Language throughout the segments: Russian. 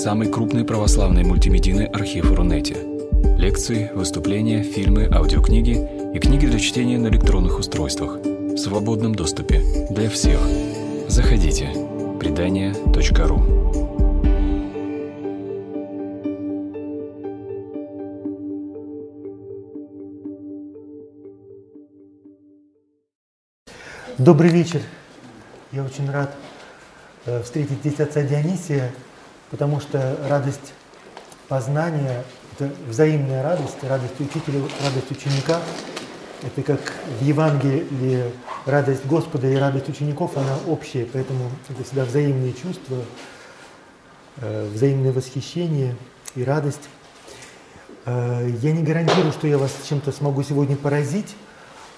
самый крупный православный мультимедийный архив Рунете. Лекции, выступления, фильмы, аудиокниги и книги для чтения на электронных устройствах в свободном доступе для всех. Заходите. Предания.ру Добрый вечер. Я очень рад э, встретить здесь отца Дионисия, потому что радость познания – это взаимная радость, радость учителя, радость ученика. Это как в Евангелии радость Господа и радость учеников, она общая, поэтому это всегда взаимные чувства, э, взаимное восхищение и радость. Э, я не гарантирую, что я вас чем-то смогу сегодня поразить,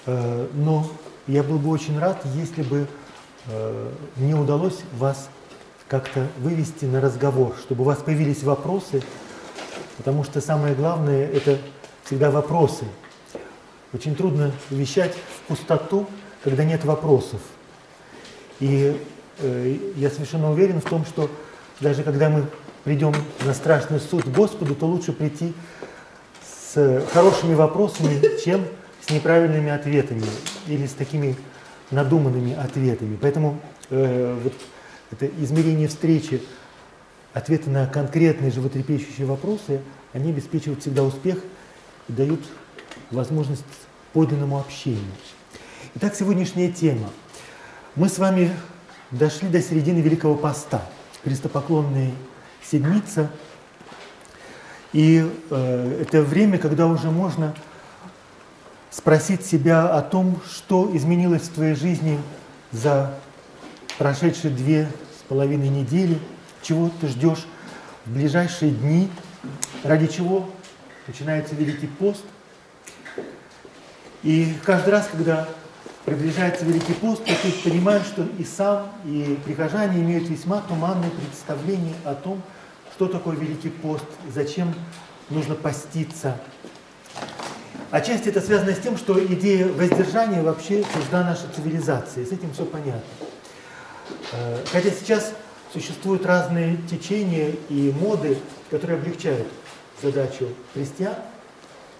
но я был бы очень рад, если бы Э, мне удалось вас как-то вывести на разговор, чтобы у вас появились вопросы, потому что самое главное – это всегда вопросы. Очень трудно вещать в пустоту, когда нет вопросов. И э, я совершенно уверен в том, что даже когда мы придем на страшный суд Господу, то лучше прийти с хорошими вопросами, чем с неправильными ответами или с такими надуманными ответами. Поэтому э, вот это измерение встречи, ответы на конкретные животрепещущие вопросы, они обеспечивают всегда успех и дают возможность подлинному общению. Итак, сегодняшняя тема. Мы с вами дошли до середины Великого Поста, крестопоклонная седмица. И э, это время, когда уже можно спросить себя о том, что изменилось в твоей жизни за прошедшие две с половиной недели, чего ты ждешь в ближайшие дни, ради чего начинается Великий пост. И каждый раз, когда приближается Великий пост, то ты понимаешь, что и сам, и прихожане имеют весьма туманное представление о том, что такое Великий пост, зачем нужно поститься, Отчасти это связано с тем, что идея воздержания вообще чужда нашей цивилизации. С этим все понятно. Э, хотя сейчас существуют разные течения и моды, которые облегчают задачу христиан.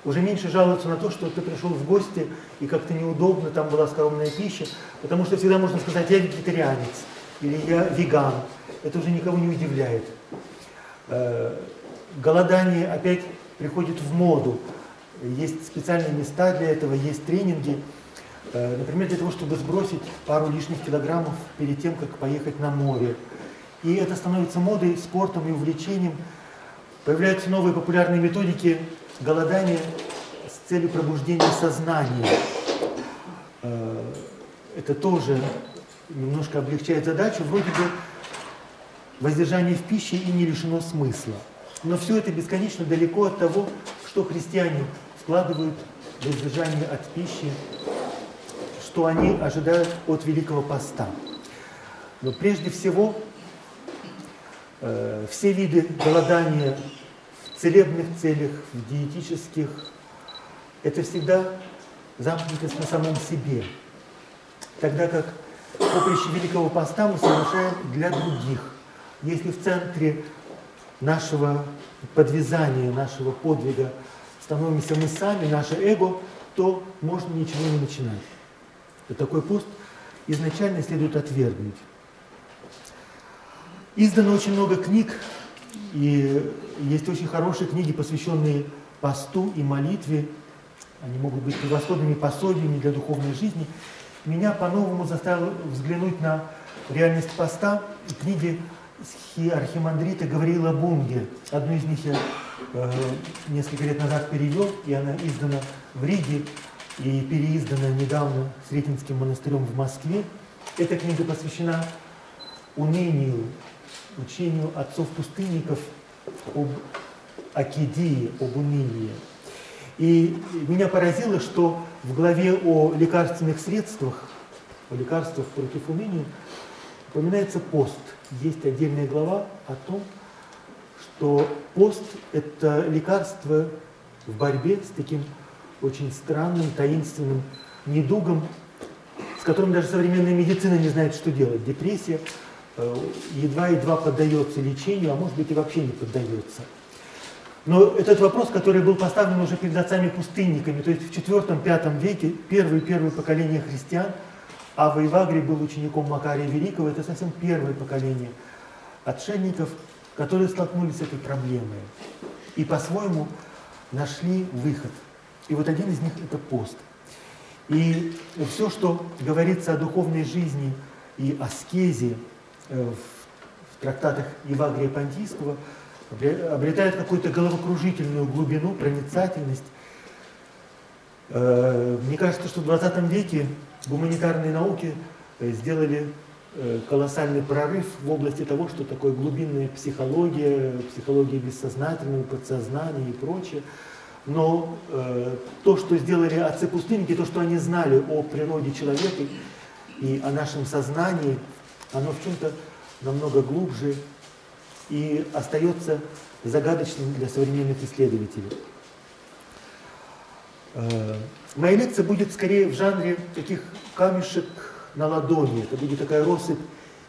Уже меньше жалуются на то, что ты пришел в гости и как-то неудобно, там была скромная пища, потому что всегда можно сказать, я вегетарианец или я веган. Это уже никого не удивляет. Э, голодание опять приходит в моду. Есть специальные места для этого, есть тренинги. Э, например, для того, чтобы сбросить пару лишних килограммов перед тем, как поехать на море. И это становится модой, спортом и увлечением. Появляются новые популярные методики голодания с целью пробуждения сознания. Э, это тоже немножко облегчает задачу. Вроде бы воздержание в пище и не лишено смысла. Но все это бесконечно далеко от того, что христиане складывают воздержание от пищи, что они ожидают от Великого Поста. Но прежде всего, э, все виды голодания в целебных целях, в диетических, это всегда замкнутость на самом себе. Тогда как поприще Великого Поста мы совершаем для других. Если в центре нашего подвязания, нашего подвига становимся мы сами, наше эго, то можно ничего не начинать. Такой пост изначально следует отвергнуть. Издано очень много книг, и есть очень хорошие книги, посвященные посту и молитве. Они могут быть превосходными пособиями для духовной жизни. Меня по-новому заставило взглянуть на реальность поста книги архимандрита Гавриила Бунге. Одну из них я э, несколько лет назад перевел, и она издана в Риге и переиздана недавно Сретенским монастырем в Москве. Эта книга посвящена унынию, учению отцов-пустынников об акидии, об унынии. И меня поразило, что в главе о лекарственных средствах, о лекарствах против уныния, упоминается пост – есть отдельная глава о том, что пост – это лекарство в борьбе с таким очень странным, таинственным недугом, с которым даже современная медицина не знает, что делать. Депрессия, едва-едва поддается лечению, а может быть и вообще не поддается. Но этот вопрос, который был поставлен уже перед отцами-пустынниками, то есть в IV-V веке, первые-первые поколения христиан, а Вайвагри был учеником Макария Великого, это совсем первое поколение отшельников, которые столкнулись с этой проблемой и по-своему нашли выход. И вот один из них – это пост. И все, что говорится о духовной жизни и аскезе э, в трактатах Евагрия Понтийского – обретает какую-то головокружительную глубину, проницательность. Э, мне кажется, что в 20 веке гуманитарные науки э, сделали колоссальный прорыв в области того, что такое глубинная психология, психология бессознательного, подсознания и прочее. Но э, то, что сделали отцы-пустынники, то, что они знали о природе человека и о нашем сознании, оно в чем-то намного глубже и остается загадочным для современных исследователей. Э, моя лекция будет скорее в жанре таких камешек на ладони. Это будет такая россыпь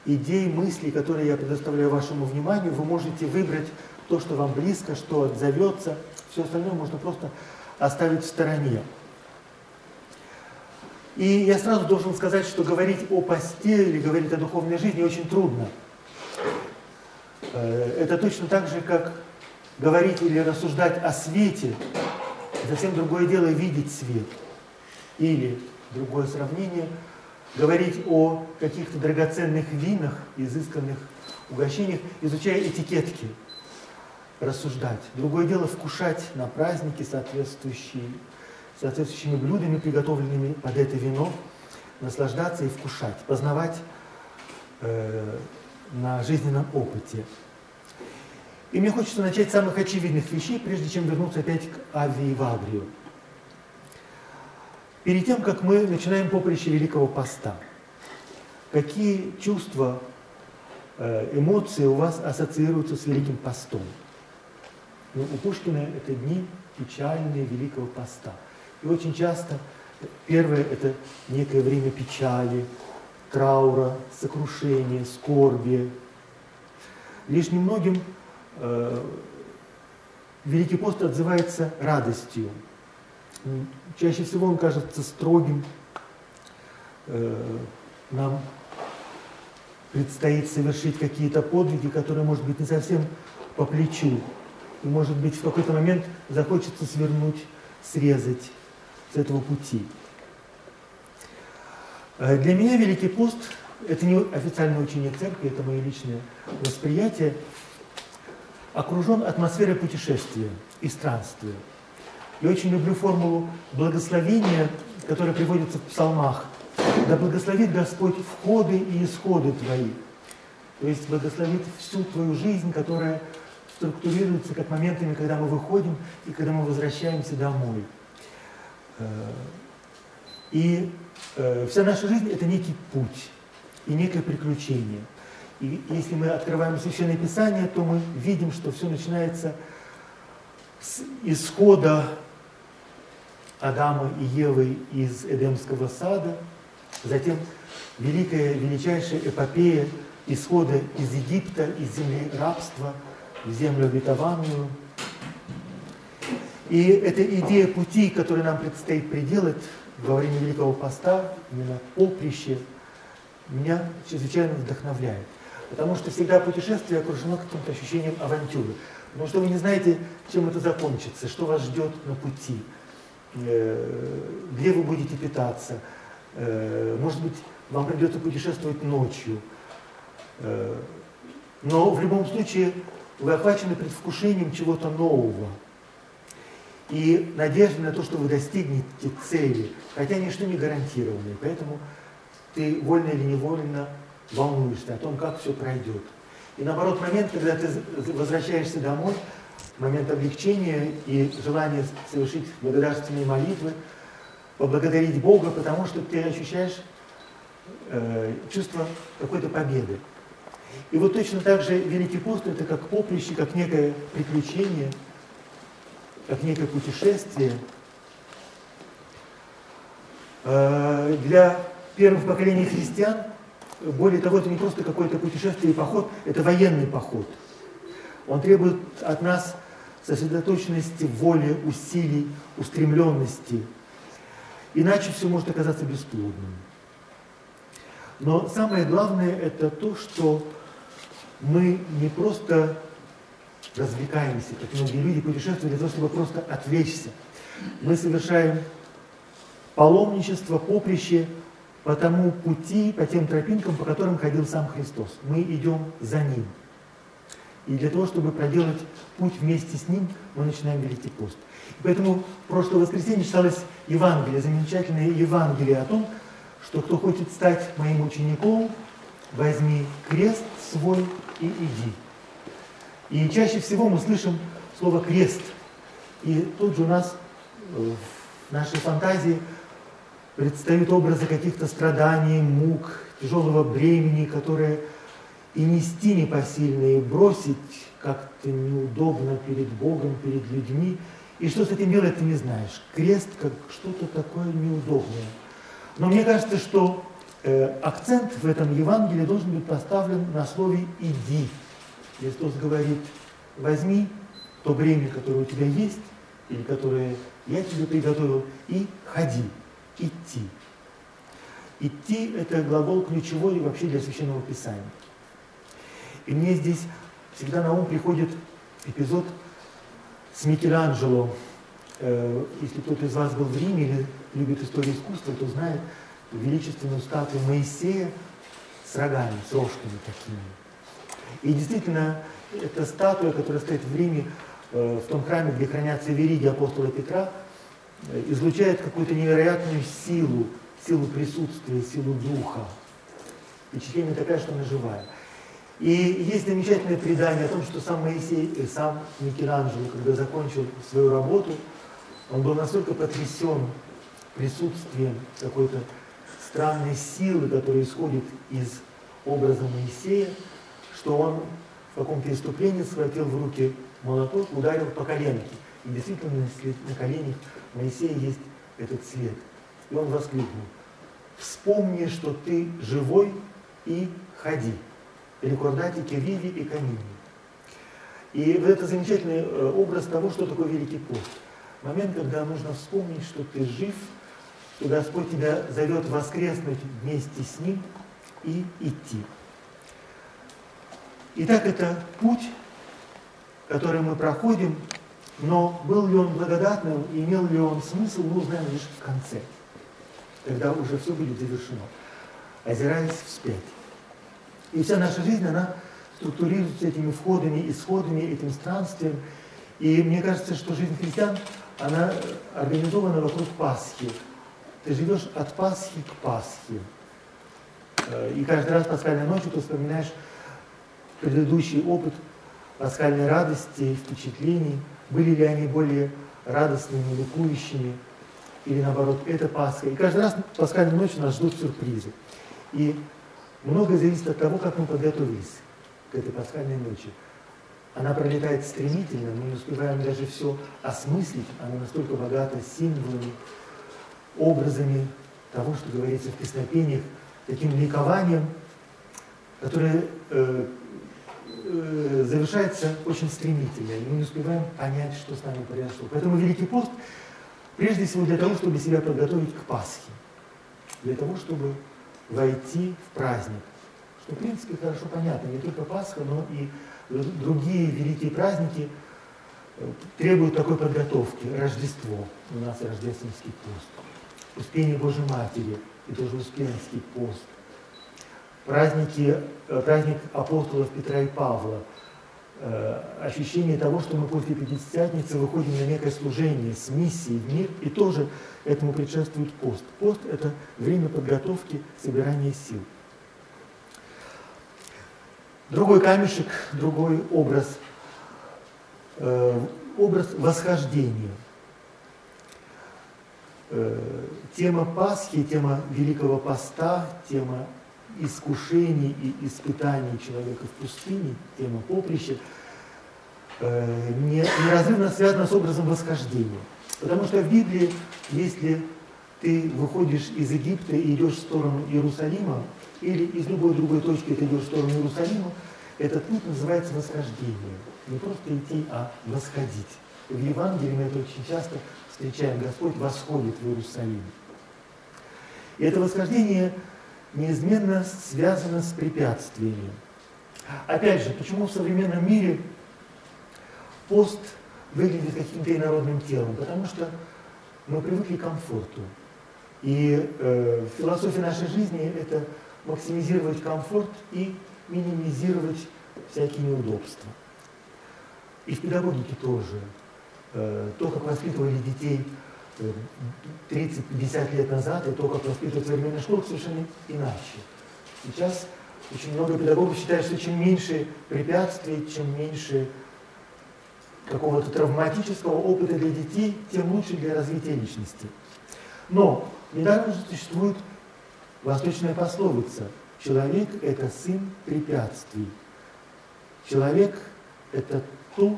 идей, мыслей, которые я предоставляю вашему вниманию. Вы можете выбрать то, что вам близко, что отзовется. Все остальное можно просто оставить в стороне. И я сразу должен сказать, что говорить о посте или говорить о духовной жизни очень трудно. Э, это точно так же, как говорить или рассуждать о свете. Совсем другое дело видеть свет. Или, другое сравнение, говорить о каких-то драгоценных винах, изысканных угощениях, изучая этикетки, рассуждать. Другое дело вкушать на праздники соответствующие, соответствующими блюдами, приготовленными под это вино, наслаждаться и вкушать, познавать э, на жизненном опыте. И мне хочется начать с самых очевидных вещей, прежде чем вернуться опять к Ави и Вагрию. Перед тем, как мы начинаем поприще Великого Поста, какие чувства, э, эмоции у вас ассоциируются с Великим Постом? Ну, у Пушкина это дни печальные Великого Поста. И очень часто первое – это некое время печали, траура, сокрушения, скорби. Лишь немногим э, Великий пост отзывается радостью. Чаще всего он кажется строгим. Э, нам предстоит совершить какие-то подвиги, которые, может быть, не совсем по плечу. И, может быть, в какой-то момент захочется свернуть, срезать с этого пути. Э, для меня Великий пост – это не официальное учение церкви, это мое личное восприятие – окружен атмосферой путешествия и странствия. Я очень люблю формулу благословения, которая приводится в псалмах. Да благословит Господь входы и исходы твои. То есть благословит всю твою жизнь, которая структурируется как моментами, когда мы выходим и когда мы возвращаемся домой. Э, и э, вся наша жизнь – это некий путь и некое приключение – и если мы открываем Священное Писание, то мы видим, что все начинается с исхода Адама и Евы из Эдемского сада, затем великая, величайшая эпопея исхода из Египта, из земли рабства в землю обетованную. И эта идея пути, которую нам предстоит приделать во время Великого Поста, именно поприще, меня чрезвычайно вдохновляет. Потому что всегда путешествие окружено каким-то ощущением авантюры. Потому что вы не знаете, чем это закончится, что вас ждет на пути, э, где вы будете питаться. Э, может быть, вам придется путешествовать ночью. Э, но в любом случае вы охвачены предвкушением чего-то нового. И надежды на то, что вы достигнете цели, хотя ничто не гарантировано. И поэтому ты вольно или невольно волнуешься о том, как все пройдет. И наоборот, момент, когда ты возвращаешься домой, момент облегчения и желание совершить благодарственные молитвы, поблагодарить Бога, потому что ты ощущаешь э, чувство какой-то победы. И вот точно так же Великий пост – это как поприще, как некое приключение, как некое путешествие. Э, для первых поколений христиан – более того, это не просто какое-то путешествие и поход, это военный поход. Он требует от нас сосредоточенности, воли, усилий, устремленности. Иначе все может оказаться бесплодным. Но самое главное это то, что мы не просто развлекаемся, как многие люди путешествуют для того, чтобы просто отвлечься. Мы совершаем паломничество, поприще по тому пути, по тем тропинкам, по которым ходил сам Христос. Мы идем за Ним. И для того, чтобы проделать путь вместе с Ним, мы начинаем Великий пост. Поэтому в прошлое воскресенье читалось Евангелие, замечательное Евангелие о том, что кто хочет стать моим учеником, возьми крест свой и иди. И чаще всего мы слышим слово крест. И тут же у нас э, в нашей фантазии предстают образы каких-то страданий, мук, тяжелого бремени, которые и нести непосильно, и бросить как-то неудобно перед Богом, перед людьми. И что с этим делать, ты не знаешь. Крест как что-то такое неудобное. Но мне кажется, что акцент в этом Евангелии должен быть поставлен на слове «иди». Христос говорит, возьми то бремя, которое у тебя есть, или которое я тебе приготовил, и ходи, идти. Идти – это глагол ключевой вообще для Священного Писания. И мне здесь всегда на ум приходит эпизод с Микеланджело. Э, если кто-то из вас был в Риме или любит историю искусства, то знает величественную статую Моисея с рогами, с рожками такими. И действительно, эта статуя, которая стоит в Риме, э, в том храме, где хранятся вериги апостола Петра, э, излучает какую-то невероятную силу, силу присутствия, силу духа. Впечатление такое, что она живая. И есть замечательное предание о том, что сам Моисей, и сам Микеланджело, когда закончил свою работу, он был настолько потрясен присутствием какой-то странной силы, которая исходит из образа Моисея, что он в каком-то иступлении схватил в руки молоток, ударил по коленке. И действительно на коленях Моисея есть этот след. И он воскликнул, вспомни, что ты живой и ходи рекордатики Виви и Камини. И вот это замечательный э, образ того, что такое Великий пост. Момент, когда нужно вспомнить, что ты жив, что Господь тебя зовет воскреснуть вместе с Ним и идти. Итак, это путь, который мы проходим, но был ли он благодатным, имел ли он смысл, мы узнаем лишь в конце, когда уже все будет завершено, озираясь вспять. И вся наша жизнь, она структурируется этими входами, исходами, этим странствием. И мне кажется, что жизнь христиан, она организована вокруг Пасхи. Ты живешь от Пасхи к Пасхе. Э, и каждый раз пасхальной ночью ты вспоминаешь предыдущий опыт пасхальной радости, впечатлений. Были ли они более радостными, ликующими, или наоборот, это Пасха. И каждый раз пасхальной ночью нас ждут сюрпризы. И Многое зависит от того, как мы подготовились к этой пасхальной ночи. Она пролетает стремительно, мы не успеваем даже все осмыслить, она настолько богата символами, образами того, что говорится в песнопениях, таким ликованием, которое э, э, завершается очень стремительно, и мы не успеваем понять, что с нами произошло. Поэтому Великий пост прежде всего для того, чтобы себя подготовить к Пасхе, для того, чтобы войти в праздник. Что, в принципе, хорошо понятно, не только Пасха, но и другие великие праздники э, требуют такой подготовки. Рождество, у нас рождественский пост. Успение Божьей Матери, и тоже Успенский пост. Праздники, э, праздник апостолов Петра и Павла – Э, ощущение того, что мы после Пятидесятницы выходим на некое служение с миссией в мир, и тоже этому предшествует пост. Пост – это время подготовки, собирания сил. Другой камешек, другой образ, э, образ восхождения. Э, тема Пасхи, тема Великого Поста, тема искушений и испытаний человека в пустыне, тема поприща, э, неразрывно связана с образом восхождения. Потому что в Библии, если ты выходишь из Египта и идешь в сторону Иерусалима, или из любой другой точки ты идешь в сторону Иерусалима, этот путь называется восхождение. Не просто идти, а восходить. В Евангелии мы это очень часто встречаем. Господь восходит в Иерусалим. И это восхождение неизменно связано с препятствиями. Опять же, почему в современном мире пост выглядит каким-то инородным телом? Потому что мы привыкли к комфорту. И э, философия нашей жизни – это максимизировать комфорт и минимизировать всякие неудобства. И в педагогике тоже. Э, то, как воспитывали детей 30-50 э, лет назад, и то, как воспитывают современная школа, совершенно иначе. Сейчас очень много педагогов считают, что чем меньше препятствий, чем меньше какого-то травматического опыта для детей, тем лучше для развития личности. Но Недаром же существует восточная пословица «Человек – это сын препятствий». Человек – это то,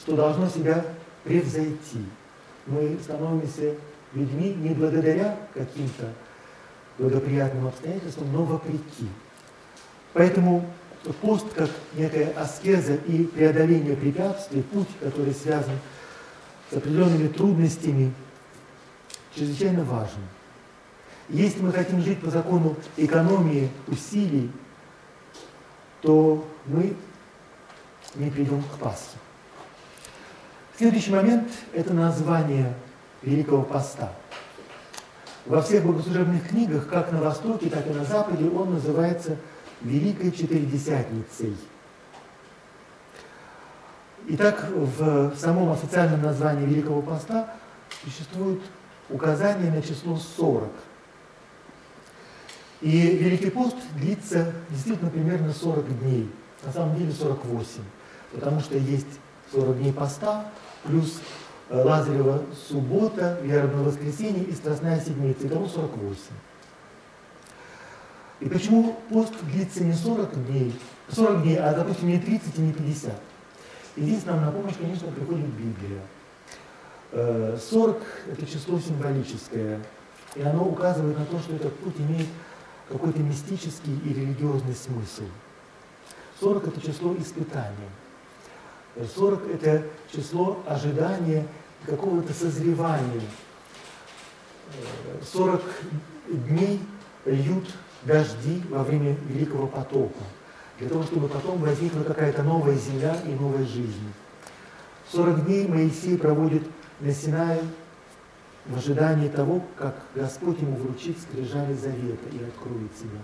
что должно себя превзойти. Мы становимся людьми не благодаря каким-то благоприятным обстоятельствам, но вопреки. Поэтому пост как некая аскеза и преодоление препятствий, путь, который связан с определенными трудностями, чрезвычайно важен. Если мы хотим жить по закону экономии усилий, то мы не придем к Пасхе. Следующий момент – это название Великого Поста. Во всех богослужебных книгах, как на Востоке, так и на Западе, он называется Великой Четыредесятницей. Итак, в самом официальном названии Великого Поста существует указание на число 40. И Великий пост длится действительно примерно 40 дней, на самом деле 48, потому что есть 40 дней поста, плюс э, Лазарева суббота, вербное воскресенье и Страстная седмица, итого 48. И почему пост длится не 40 дней, 40 дней, а, допустим, не 30 и не 50? И здесь нам на помощь, конечно, приходит Библия. 40 – это число символическое, и оно указывает на то, что этот путь имеет какой-то мистический и религиозный смысл. 40 – это число испытания. 40 – это число ожидания какого-то созревания. 40 дней льют дожди во время Великого потопа, для того, чтобы потом возникла какая-то новая земля и новая жизнь. 40 дней Моисей проводит на Синае в ожидании того, как Господь ему вручит скрижали завета и откроет себя.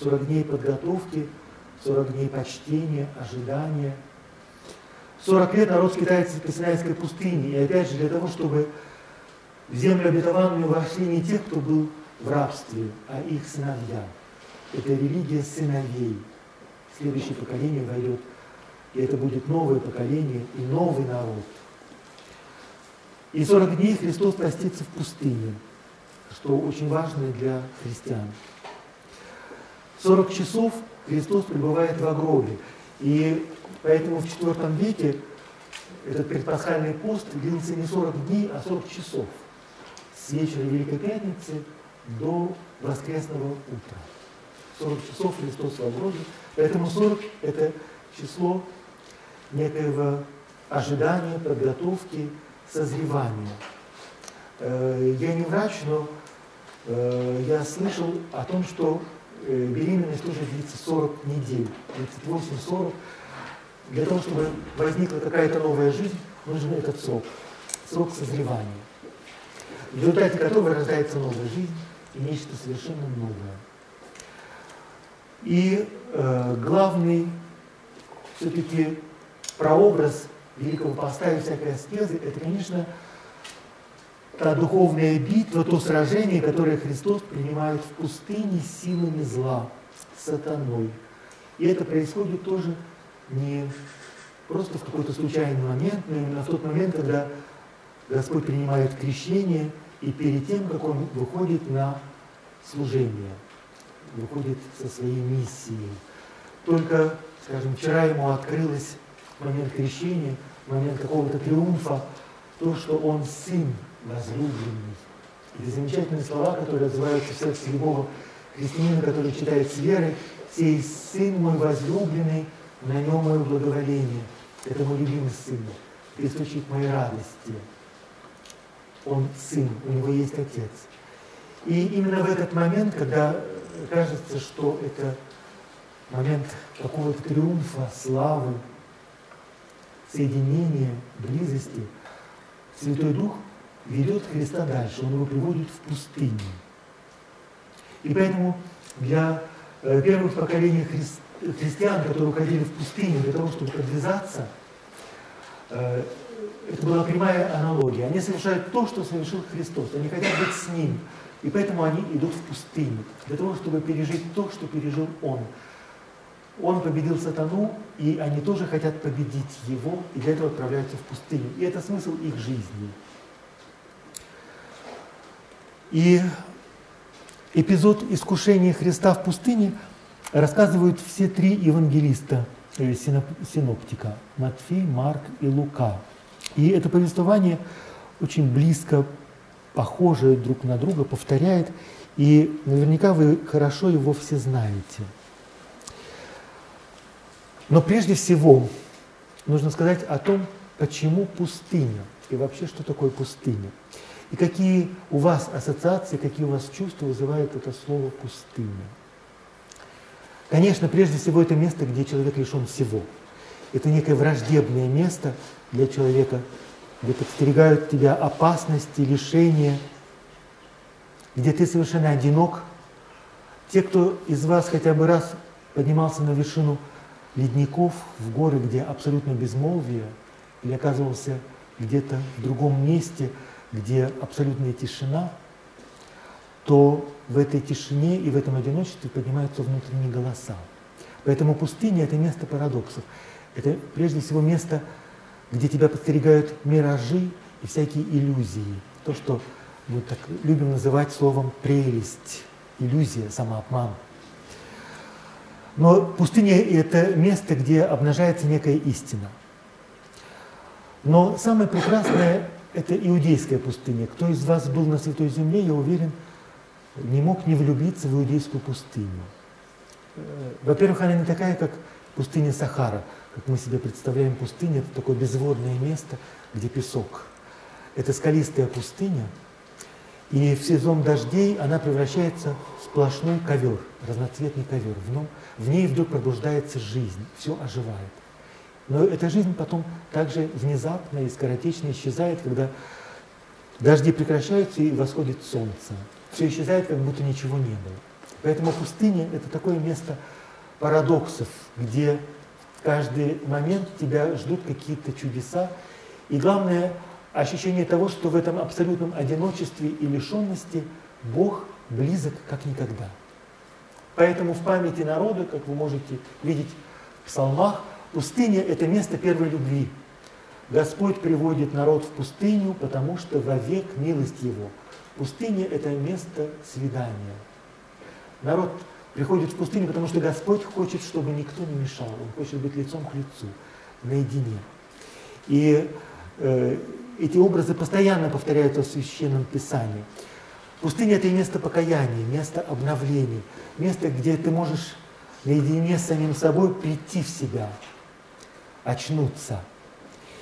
40 дней подготовки, 40 дней почтения, ожидания. 40 лет народ скитается по Синайской пустыне, и опять же для того, чтобы в землю обетованную вошли не те, кто был в рабстве, а их сыновья. Это религия сыновей. Следующее поколение войдет, и это будет новое поколение и новый народ – и 40 дней Христос простится в пустыне, что очень важно для христиан. 40 часов Христос пребывает в гробе. И поэтому в IV веке этот предпасхальный пост длился не 40 дней, а 40 часов. С вечера Великой Пятницы до воскресного утра. 40 часов Христос в гробе. Поэтому 40 – это число некоего ожидания, подготовки, созревания. Э, я не врач, но э, я слышал о том, что э, беременность тоже длится 40 недель, 38-40. Для того, чтобы возникла какая-то новая жизнь, нужен этот срок, срок созревания, в результате которого рождается новая жизнь и нечто совершенно новое. И э, главный все-таки прообраз Великого Поста и всякой аскезы, это, конечно, та духовная битва, то сражение, которое Христос принимает в пустыне силами зла, сатаной. И это происходит тоже не просто в какой-то случайный момент, но именно в тот момент, когда Господь принимает крещение, и перед тем, как Он выходит на служение, выходит со своей миссией. Только, скажем, вчера Ему открылось момент крещения, момент какого-то триумфа, то, что он сын возлюбленный. Эти замечательные слова, которые отзываются в сердце любого христианина, который читает с верой, «Сей сын мой возлюбленный, на нем мое благоволение». Это мой любимый сын, источник моей радости. Он сын, у него есть отец. И именно в этот момент, когда кажется, что это момент какого-то триумфа, славы, соединения, близости, Святой Дух ведет Христа дальше, Он его приводит в пустыню. И поэтому для э, первых поколений христиан, христиан, которые уходили в пустыню для того, чтобы подвязаться, э, это была прямая аналогия. Они совершают то, что совершил Христос. Они хотят быть с Ним. И поэтому они идут в пустыню, для того, чтобы пережить то, что пережил Он. Он победил сатану, и они тоже хотят победить его, и для этого отправляются в пустыню. И это смысл их жизни. И эпизод искушения Христа в пустыне – рассказывают все три евангелиста, э, синоптика, Матфей, Марк и Лука. И это повествование очень близко, похожее друг на друга, повторяет, и наверняка вы хорошо его все знаете. Но прежде всего нужно сказать о том, почему пустыня и вообще, что такое пустыня. И какие у вас ассоциации, какие у вас чувства вызывает это слово «пустыня». Конечно, прежде всего это место, где человек лишен всего. Это некое враждебное место для человека, где подстерегают тебя опасности, лишения, где ты совершенно одинок. Те, кто из вас хотя бы раз поднимался на вершину ледников в горы, где абсолютно безмолвие, или оказывался где-то в другом месте, где абсолютная тишина – то в этой тишине и в этом одиночестве поднимаются внутренние голоса. Поэтому пустыня – это место парадоксов. Это прежде всего место, где тебя подстерегают миражи и всякие иллюзии. То, что мы так любим называть словом прелесть, иллюзия, самообман. Но пустыня – это место, где обнажается некая истина. Но самое прекрасное – это иудейская пустыня. Кто из вас был на Святой Земле, я уверен – не мог не влюбиться в иудейскую пустыню. Э, во-первых, она не такая, как пустыня Сахара, как мы себе представляем пустыню, это такое безводное место, где песок. Это скалистая пустыня, и в сезон дождей она превращается в сплошной ковер, разноцветный ковер. В, нем, в ней вдруг пробуждается жизнь, все оживает. Но эта жизнь потом также внезапно и скоротечно исчезает, когда дожди прекращаются и восходит солнце все исчезает, как будто ничего не было. Поэтому пустыня – это такое место парадоксов, где каждый момент тебя ждут какие-то чудеса. И главное – ощущение того, что в этом абсолютном одиночестве и лишенности Бог близок как никогда. Поэтому в памяти народа, как вы можете видеть в псалмах, пустыня – это место первой любви. Господь приводит народ в пустыню, потому что вовек милость Его – Пустыня – это место свидания. Народ приходит в пустыню, потому что Господь хочет, чтобы никто не мешал. Он хочет быть лицом к лицу, наедине. И э, эти образы постоянно повторяются в Священном Писании. Пустыня – это место покаяния, место обновления, место, где ты можешь наедине с самим собой прийти в себя, очнуться.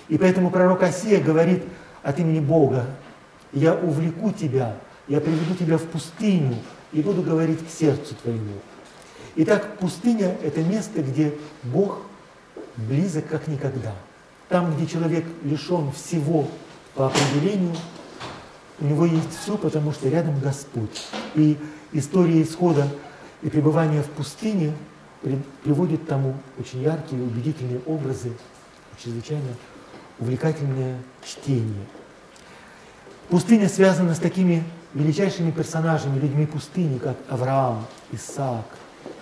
И поэтому пророк Осия говорит от имени Бога, я увлеку тебя, я приведу тебя в пустыню и буду говорить к сердцу твоему. Итак, пустыня – это место, где Бог близок как никогда. Там, где человек лишен всего по определению, у него есть все, потому что рядом Господь. И история исхода и пребывания в пустыне приводит к тому очень яркие, убедительные образы, чрезвычайно увлекательное чтение. Пустыня связана с такими величайшими персонажами, людьми пустыни, как Авраам, Исаак,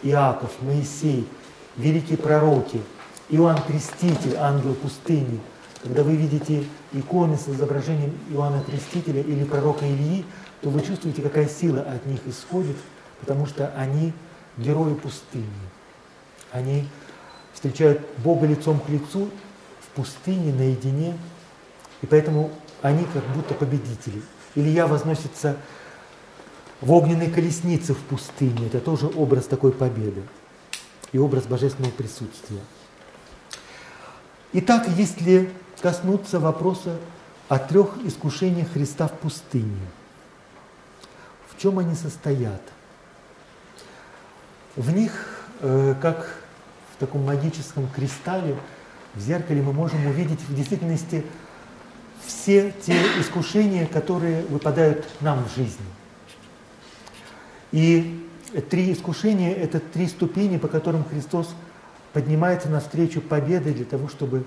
Иаков, Моисей, великие пророки, Иоанн Креститель, ангел пустыни. Когда вы видите иконы с изображением Иоанна Крестителя или пророка Ильи, то вы чувствуете, какая сила от них исходит, потому что они герои пустыни. Они встречают Бога лицом к лицу в пустыне, наедине, и поэтому они как будто победители. Илья возносится в огненной колеснице в пустыне. Это тоже образ такой победы и образ божественного присутствия. Итак, если коснуться вопроса о трех искушениях Христа в пустыне, в чем они состоят? В них, э, как в таком магическом кристалле, в зеркале мы можем увидеть в действительности все те искушения, которые выпадают нам в жизни. И три искушения – это три ступени, по которым Христос поднимается навстречу победы для того, чтобы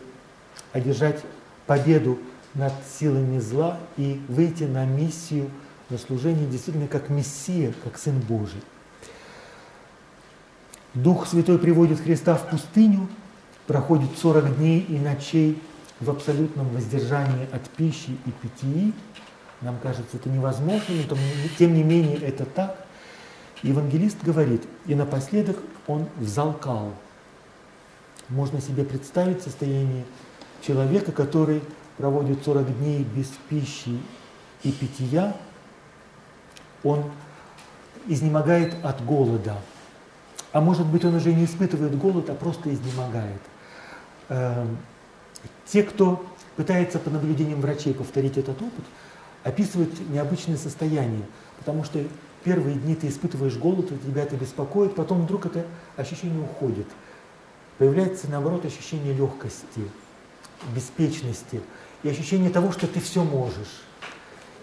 одержать победу над силами зла и выйти на миссию, на служение действительно как Мессия, как Сын Божий. Дух Святой приводит Христа в пустыню, проходит 40 дней и ночей в абсолютном воздержании от пищи и питьи. Нам кажется, это невозможно, но тем не менее это так. Евангелист говорит, и напоследок он взалкал. Можно себе представить состояние человека, который проводит 40 дней без пищи и питья, он изнемогает от голода. А может быть, он уже не испытывает голод, а просто изнемогает. Те, кто пытается по наблюдениям врачей повторить этот опыт, описывают необычное состояние, потому что первые дни ты испытываешь голод, тебя это беспокоит, потом вдруг это ощущение уходит. Появляется, наоборот, ощущение легкости, беспечности и ощущение того, что ты все можешь.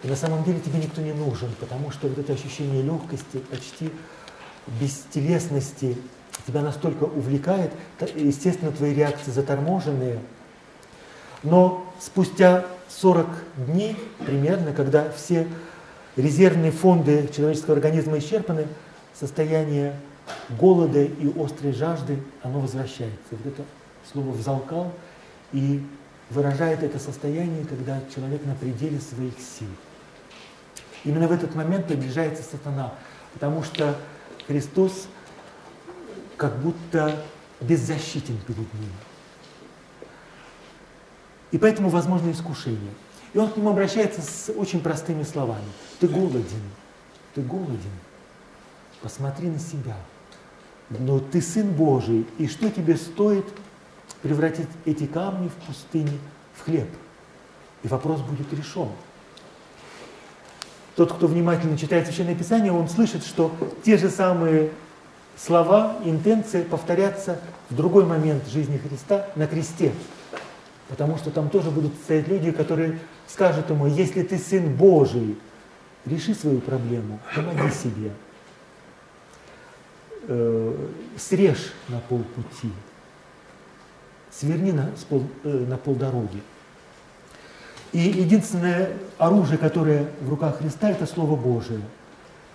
И на самом деле тебе никто не нужен, потому что вот это ощущение легкости, почти бестелесности тебя настолько увлекает, естественно, твои реакции заторможенные. Но спустя 40 дней примерно, когда все резервные фонды человеческого организма исчерпаны, состояние голода и острой жажды, оно возвращается. Вот это слово «взалкал» и выражает это состояние, когда человек на пределе своих сил. Именно в этот момент приближается сатана, потому что Христос как будто беззащитен перед ним. И поэтому возможно искушение. И он к нему обращается с очень простыми словами. Ты голоден, ты голоден, посмотри на себя. Но ты Сын Божий, и что тебе стоит превратить эти камни в пустыне в хлеб? И вопрос будет решен. Тот, кто внимательно читает Священное Писание, он слышит, что те же самые слова, интенции повторятся в другой момент жизни Христа на кресте. Потому что там тоже будут стоять люди, которые скажут ему, если ты сын Божий, реши свою проблему, помоги себе. Э, срежь на полпути, сверни на, пол, э, на полдороги. И единственное оружие, которое в руках Христа, это Слово Божие.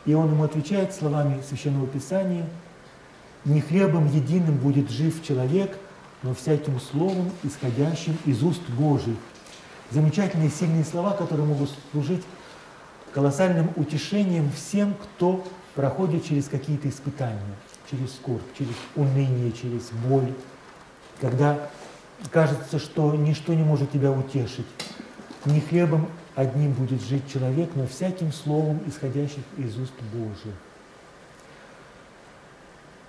И он ему отвечает словами Священного Писания, «Не хлебом единым будет жив человек, но всяким словом, исходящим из уст Божьих. Замечательные сильные слова, которые могут служить колоссальным утешением всем, кто проходит через какие-то испытания, через скорбь, через уныние, через боль, когда кажется, что ничто не может тебя утешить. Не хлебом одним будет жить человек, но всяким словом, исходящим из уст Божьих.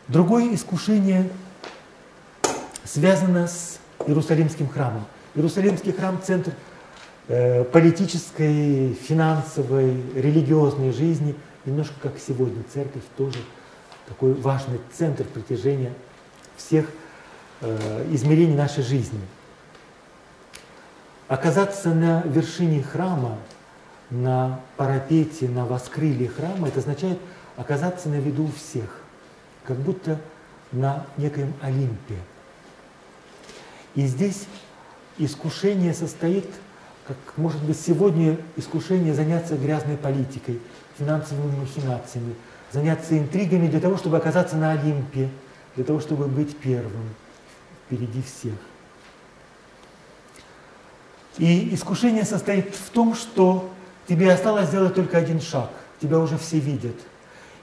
Другое искушение связано с Иерусалимским храмом. Иерусалимский храм – центр э, политической, финансовой, религиозной жизни, немножко как сегодня церковь тоже такой важный центр притяжения всех э, измерений нашей жизни. Оказаться на вершине храма, на парапете, на воскрыле храма, это означает оказаться на виду всех, как будто на некоем Олимпе. И здесь искушение состоит, как может быть сегодня искушение заняться грязной политикой, финансовыми махинациями, заняться интригами для того, чтобы оказаться на Олимпе, для того, чтобы быть первым впереди всех. И искушение состоит в том, что тебе осталось сделать только один шаг, тебя уже все видят.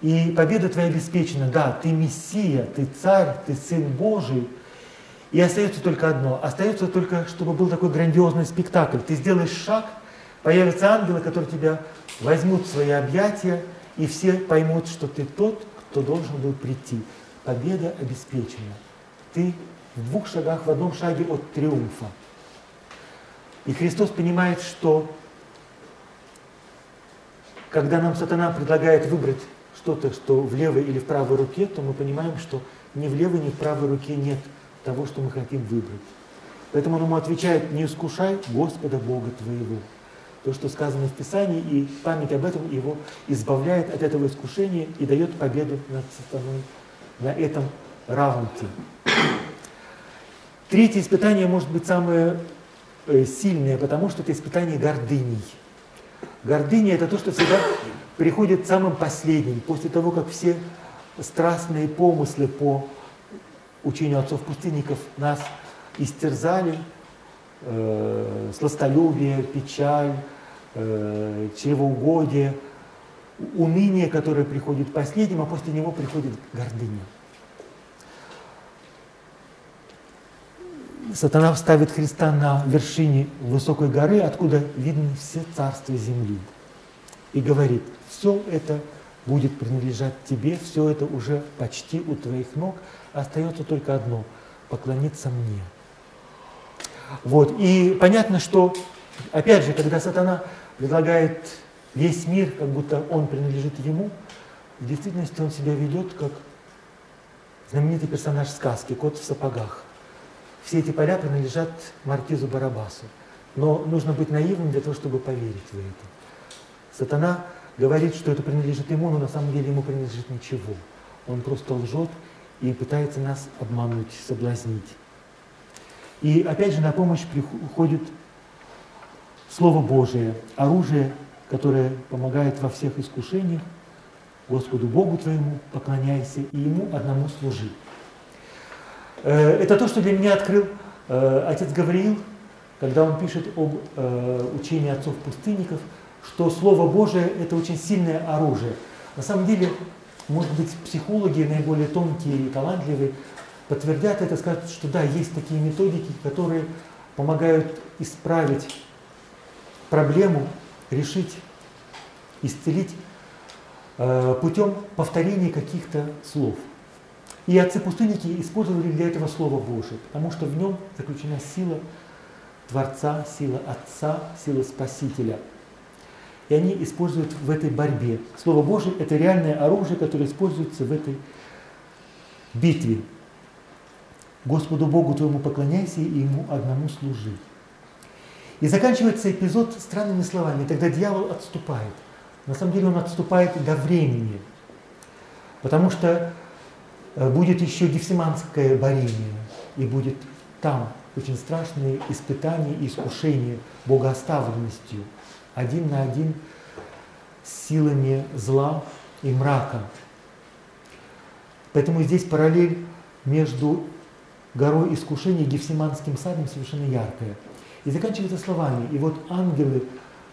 И победа твоя обеспечена, да, ты Мессия, ты царь, ты Сын Божий – и остается только одно. Остается только, чтобы был такой грандиозный спектакль. Ты сделаешь шаг, появятся ангелы, которые тебя возьмут в свои объятия, и все поймут, что ты тот, кто должен был прийти. Победа обеспечена. Ты в двух шагах, в одном шаге от триумфа. И Христос понимает, что когда нам сатана предлагает выбрать что-то, что в левой или в правой руке, то мы понимаем, что ни в левой, ни в правой руке нет того, что мы хотим выбрать. Поэтому он ему отвечает, не искушай Господа Бога твоего. То, что сказано в Писании, и память об этом его избавляет от этого искушения и дает победу над сатаной на этом раунде. Третье испытание может быть самое э, сильное, потому что это испытание гордыней. Гордыня – это то, что всегда приходит самым последним, после того, как все страстные помыслы по учению отцов-пустынников нас истерзали, э, сластолюбие, печаль, э, чревоугодие, уныние, которое приходит последним, а после него приходит гордыня. Сатана вставит Христа на вершине высокой горы, откуда видны все царства земли. И говорит, все это будет принадлежать тебе, все это уже почти у твоих ног, остается только одно – поклониться мне. Вот. И понятно, что, опять же, когда сатана предлагает весь мир, как будто он принадлежит ему, в действительности он себя ведет как знаменитый персонаж сказки «Кот в сапогах». Все эти поля принадлежат маркизу Барабасу. Но нужно быть наивным для того, чтобы поверить в это. Сатана говорит, что это принадлежит ему, но на самом деле ему принадлежит ничего. Он просто лжет и пытается нас обмануть, соблазнить. И опять же на помощь приходит Слово Божие, оружие, которое помогает во всех искушениях. Господу Богу твоему поклоняйся и Ему одному служи. Э, это то, что для меня открыл э, отец Гавриил, когда он пишет об э, учении отцов-пустынников, что Слово Божие – это очень сильное оружие. На самом деле, может быть, психологи наиболее тонкие и талантливые подтвердят это, скажут, что да, есть такие методики, которые помогают исправить проблему, решить, исцелить путем повторения каких-то слов. И отцы-пустынники использовали для этого Слово Божие, потому что в нем заключена сила Творца, сила Отца, сила Спасителя. И они используют в этой борьбе. Слово Божие – это реальное оружие, которое используется в этой битве. Господу Богу твоему поклоняйся и Ему одному служи. И заканчивается эпизод странными словами. Тогда дьявол отступает. На самом деле он отступает до времени. Потому что Э, будет еще Гефсиманское борение, и будет там очень страшные испытания и искушения богооставленностью, один на один с силами зла и мрака. Поэтому здесь параллель между горой искушения и Гефсиманским садом совершенно яркая. И заканчивается словами, и вот ангелы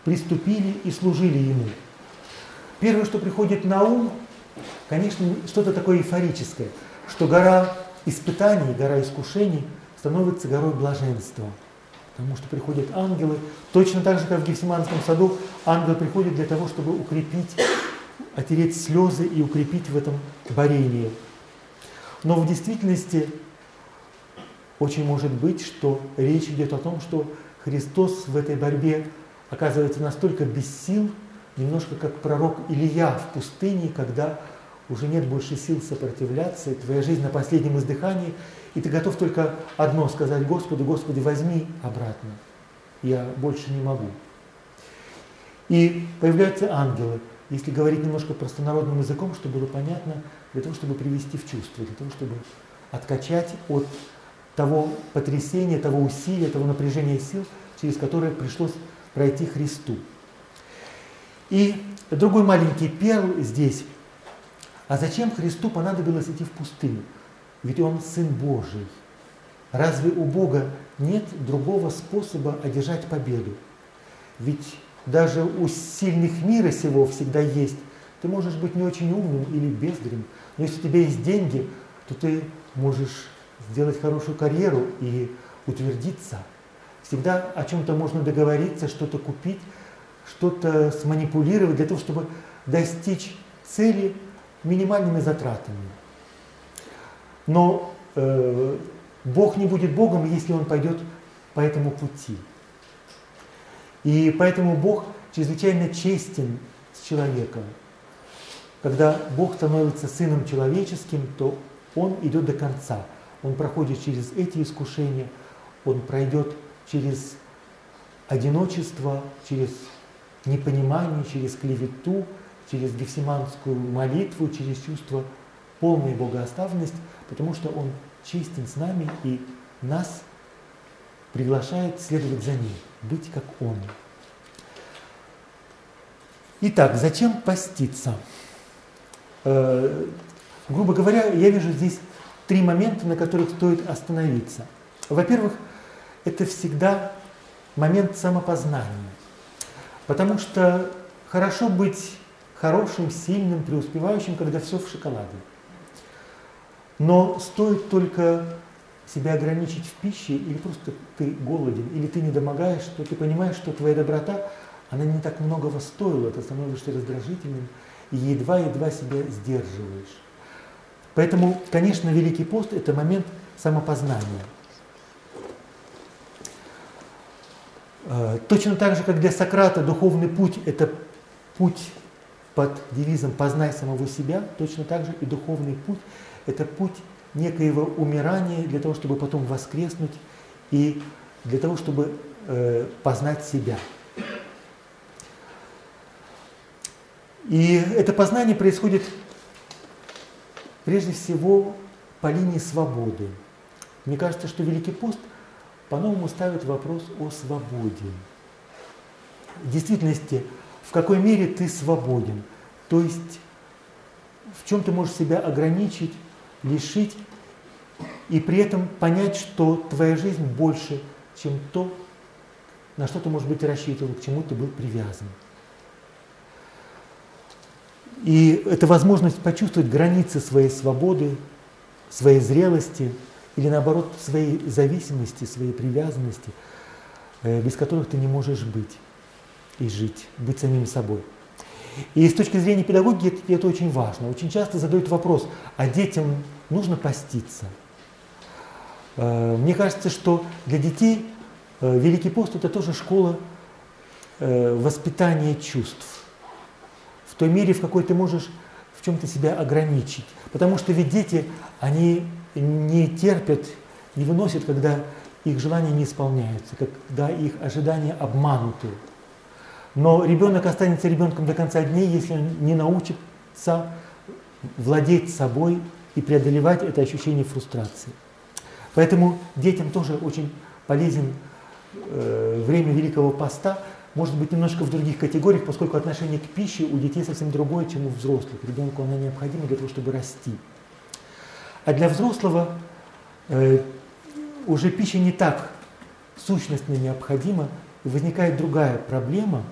приступили и служили ему. Первое, что приходит на ум, конечно, что-то такое эйфорическое, что гора испытаний, гора искушений становится горой блаженства. Потому что приходят ангелы, точно так же, как в Гефсиманском саду, ангел приходит для того, чтобы укрепить, отереть слезы и укрепить в этом борении. Но в действительности очень может быть, что речь идет о том, что Христос в этой борьбе оказывается настолько без сил, немножко как пророк Илья в пустыне, когда уже нет больше сил сопротивляться, и твоя жизнь на последнем издыхании, и ты готов только одно сказать Господу, Господи, возьми обратно, я больше не могу. И появляются ангелы, если говорить немножко простонародным языком, чтобы было понятно, для того, чтобы привести в чувство, для того, чтобы откачать от того потрясения, того усилия, того напряжения сил, через которое пришлось пройти Христу. И другой маленький перл здесь. А зачем Христу понадобилось идти в пустыню? Ведь Он Сын Божий. Разве у Бога нет другого способа одержать победу? Ведь даже у сильных мира сего всегда есть. Ты можешь быть не очень умным или бездарем, но если у тебя есть деньги, то ты можешь сделать хорошую карьеру и утвердиться. Всегда о чем-то можно договориться, что-то купить, что-то сманипулировать для того, чтобы достичь цели минимальными затратами. Но э, Бог не будет Богом, если Он пойдет по этому пути. И поэтому Бог чрезвычайно честен с человеком. Когда Бог становится Сыном Человеческим, то Он идет до конца. Он проходит через эти искушения, Он пройдет через одиночество, через непонимание, через клевету, через гефсиманскую молитву, через чувство полной богооставленности, потому что Он честен с нами и нас приглашает следовать за Ним, быть как Он. Итак, зачем поститься? Э, грубо говоря, я вижу здесь три момента, на которых стоит остановиться. Во-первых, это всегда момент самопознания. Потому что хорошо быть хорошим, сильным, преуспевающим, когда все в шоколаде. Но стоит только себя ограничить в пище, или просто ты голоден, или ты не домогаешь, что ты понимаешь, что твоя доброта, она не так многого стоила, ты становишься раздражительным, и едва-едва себя сдерживаешь. Поэтому, конечно, Великий пост – это момент самопознания. Э, точно так же, как для Сократа духовный путь – это путь под девизом «познай самого себя», точно так же и духовный путь – это путь некоего умирания для того, чтобы потом воскреснуть и для того, чтобы э, познать себя. И это познание происходит прежде всего по линии свободы. Мне кажется, что Великий пост по-новому ставит вопрос о свободе. В действительности, в какой мере ты свободен, то есть в чем ты можешь себя ограничить, лишить, и при этом понять, что твоя жизнь больше, чем то, на что ты, может быть, рассчитывал, к чему ты был привязан. И это возможность почувствовать границы своей свободы, своей зрелости или наоборот своей зависимости, своей привязанности, э, без которых ты не можешь быть и жить, быть самим собой. И с точки зрения педагогики это, это очень важно. Очень часто задают вопрос, а детям нужно поститься? Э, мне кажется, что для детей э, Великий пост это тоже школа воспитания чувств в той мере, в какой ты можешь в чем-то себя ограничить. Потому что ведь дети, они не терпят, не выносят, когда их желания не исполняются, когда их ожидания обмануты. Но ребенок останется ребенком до конца дней, если он не научится владеть собой и преодолевать это ощущение фрустрации. Поэтому детям тоже очень полезен э, время Великого Поста, может быть немножко в других категориях, поскольку отношение к пище у детей совсем другое, чем у взрослых. Ребенку оно необходимо для того, чтобы расти. А для взрослого э, уже пища не так сущностно необходима, и возникает другая проблема.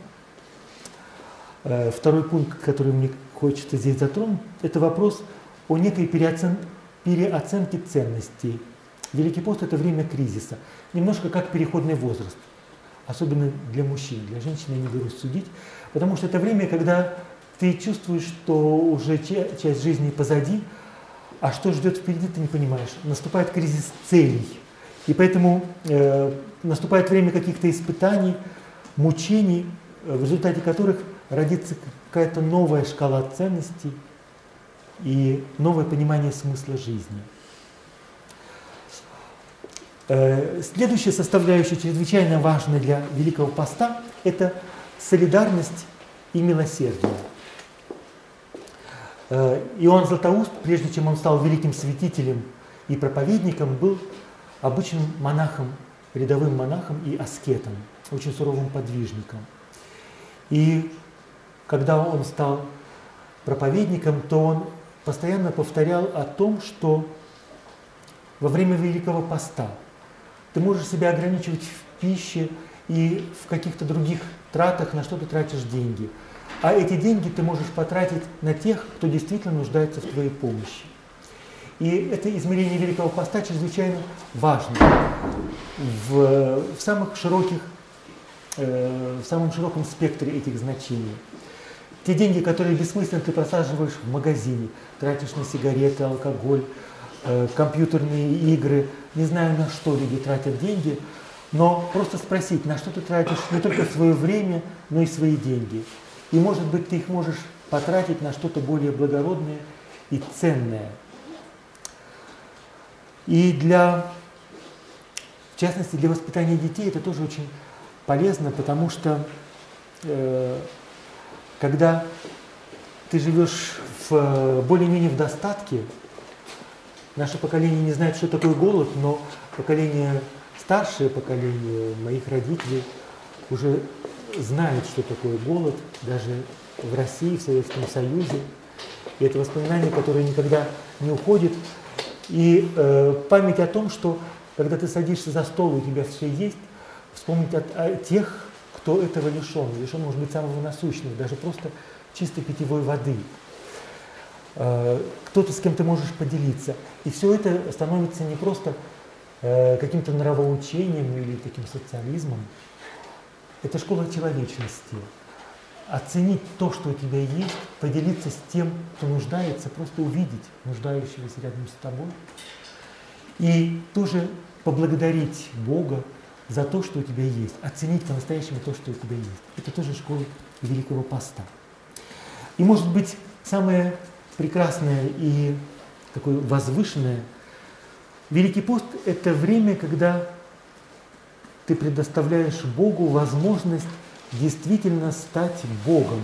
Э, второй пункт, который мне хочется здесь затронуть, это вопрос о некой переоцен... переоценке ценностей. Великий пост – это время кризиса, немножко как переходный возраст – особенно для мужчин. Для женщин я не берусь судить, потому что это время, когда ты чувствуешь, что уже часть жизни позади, а что ждет впереди, ты не понимаешь. Наступает кризис целей. И поэтому э, наступает время каких-то испытаний, мучений, э, в результате которых родится какая-то новая шкала ценностей и новое понимание смысла жизни. Э, следующая составляющая, чрезвычайно важная для Великого Поста, это солидарность и милосердие. Э, Иоанн Златоуст, прежде чем он стал великим святителем и проповедником, был обычным монахом, рядовым монахом и аскетом, очень суровым подвижником. И когда он стал проповедником, то он постоянно повторял о том, что во время Великого Поста – ты можешь себя ограничивать в пище и в каких-то других тратах, на что ты тратишь деньги. А эти деньги ты можешь потратить на тех, кто действительно нуждается в твоей помощи. И это измерение Великого Поста чрезвычайно важно в, в самых широких, э, в самом широком спектре этих значений. Те деньги, которые бессмысленно ты просаживаешь в магазине, тратишь на сигареты, алкоголь, э, компьютерные игры, не знаю на что люди тратят деньги, но просто спросить, на что ты тратишь не только свое время, но и свои деньги. И может быть ты их можешь потратить на что-то более благородное и ценное. И для, в частности, для воспитания детей это тоже очень полезно, потому что э, когда ты живешь в, более-менее в достатке, наше поколение не знает, что такое голод, но поколение, старшее поколение моих родителей уже знает, что такое голод, даже в России, в Советском Союзе. И это воспоминание, которое никогда не уходит. И э, память о том, что когда ты садишься за стол, у тебя все есть, вспомнить о, о тех, кто этого лишен. Лишен, может быть, самого насущного, даже просто чистой питьевой воды. Э, кто-то, с кем ты можешь поделиться. И все это становится не просто э, каким-то нравоучением или таким социализмом. Это школа человечности. Оценить то, что у тебя есть, поделиться с тем, кто нуждается, просто увидеть нуждающегося рядом с тобой. И тоже поблагодарить Бога за то, что у тебя есть, оценить по-настоящему то, что у тебя есть. Это тоже школа Великого Поста. И может быть самое прекрасное и такое возвышенное, Великий пост – это время, когда ты предоставляешь Богу возможность действительно стать Богом.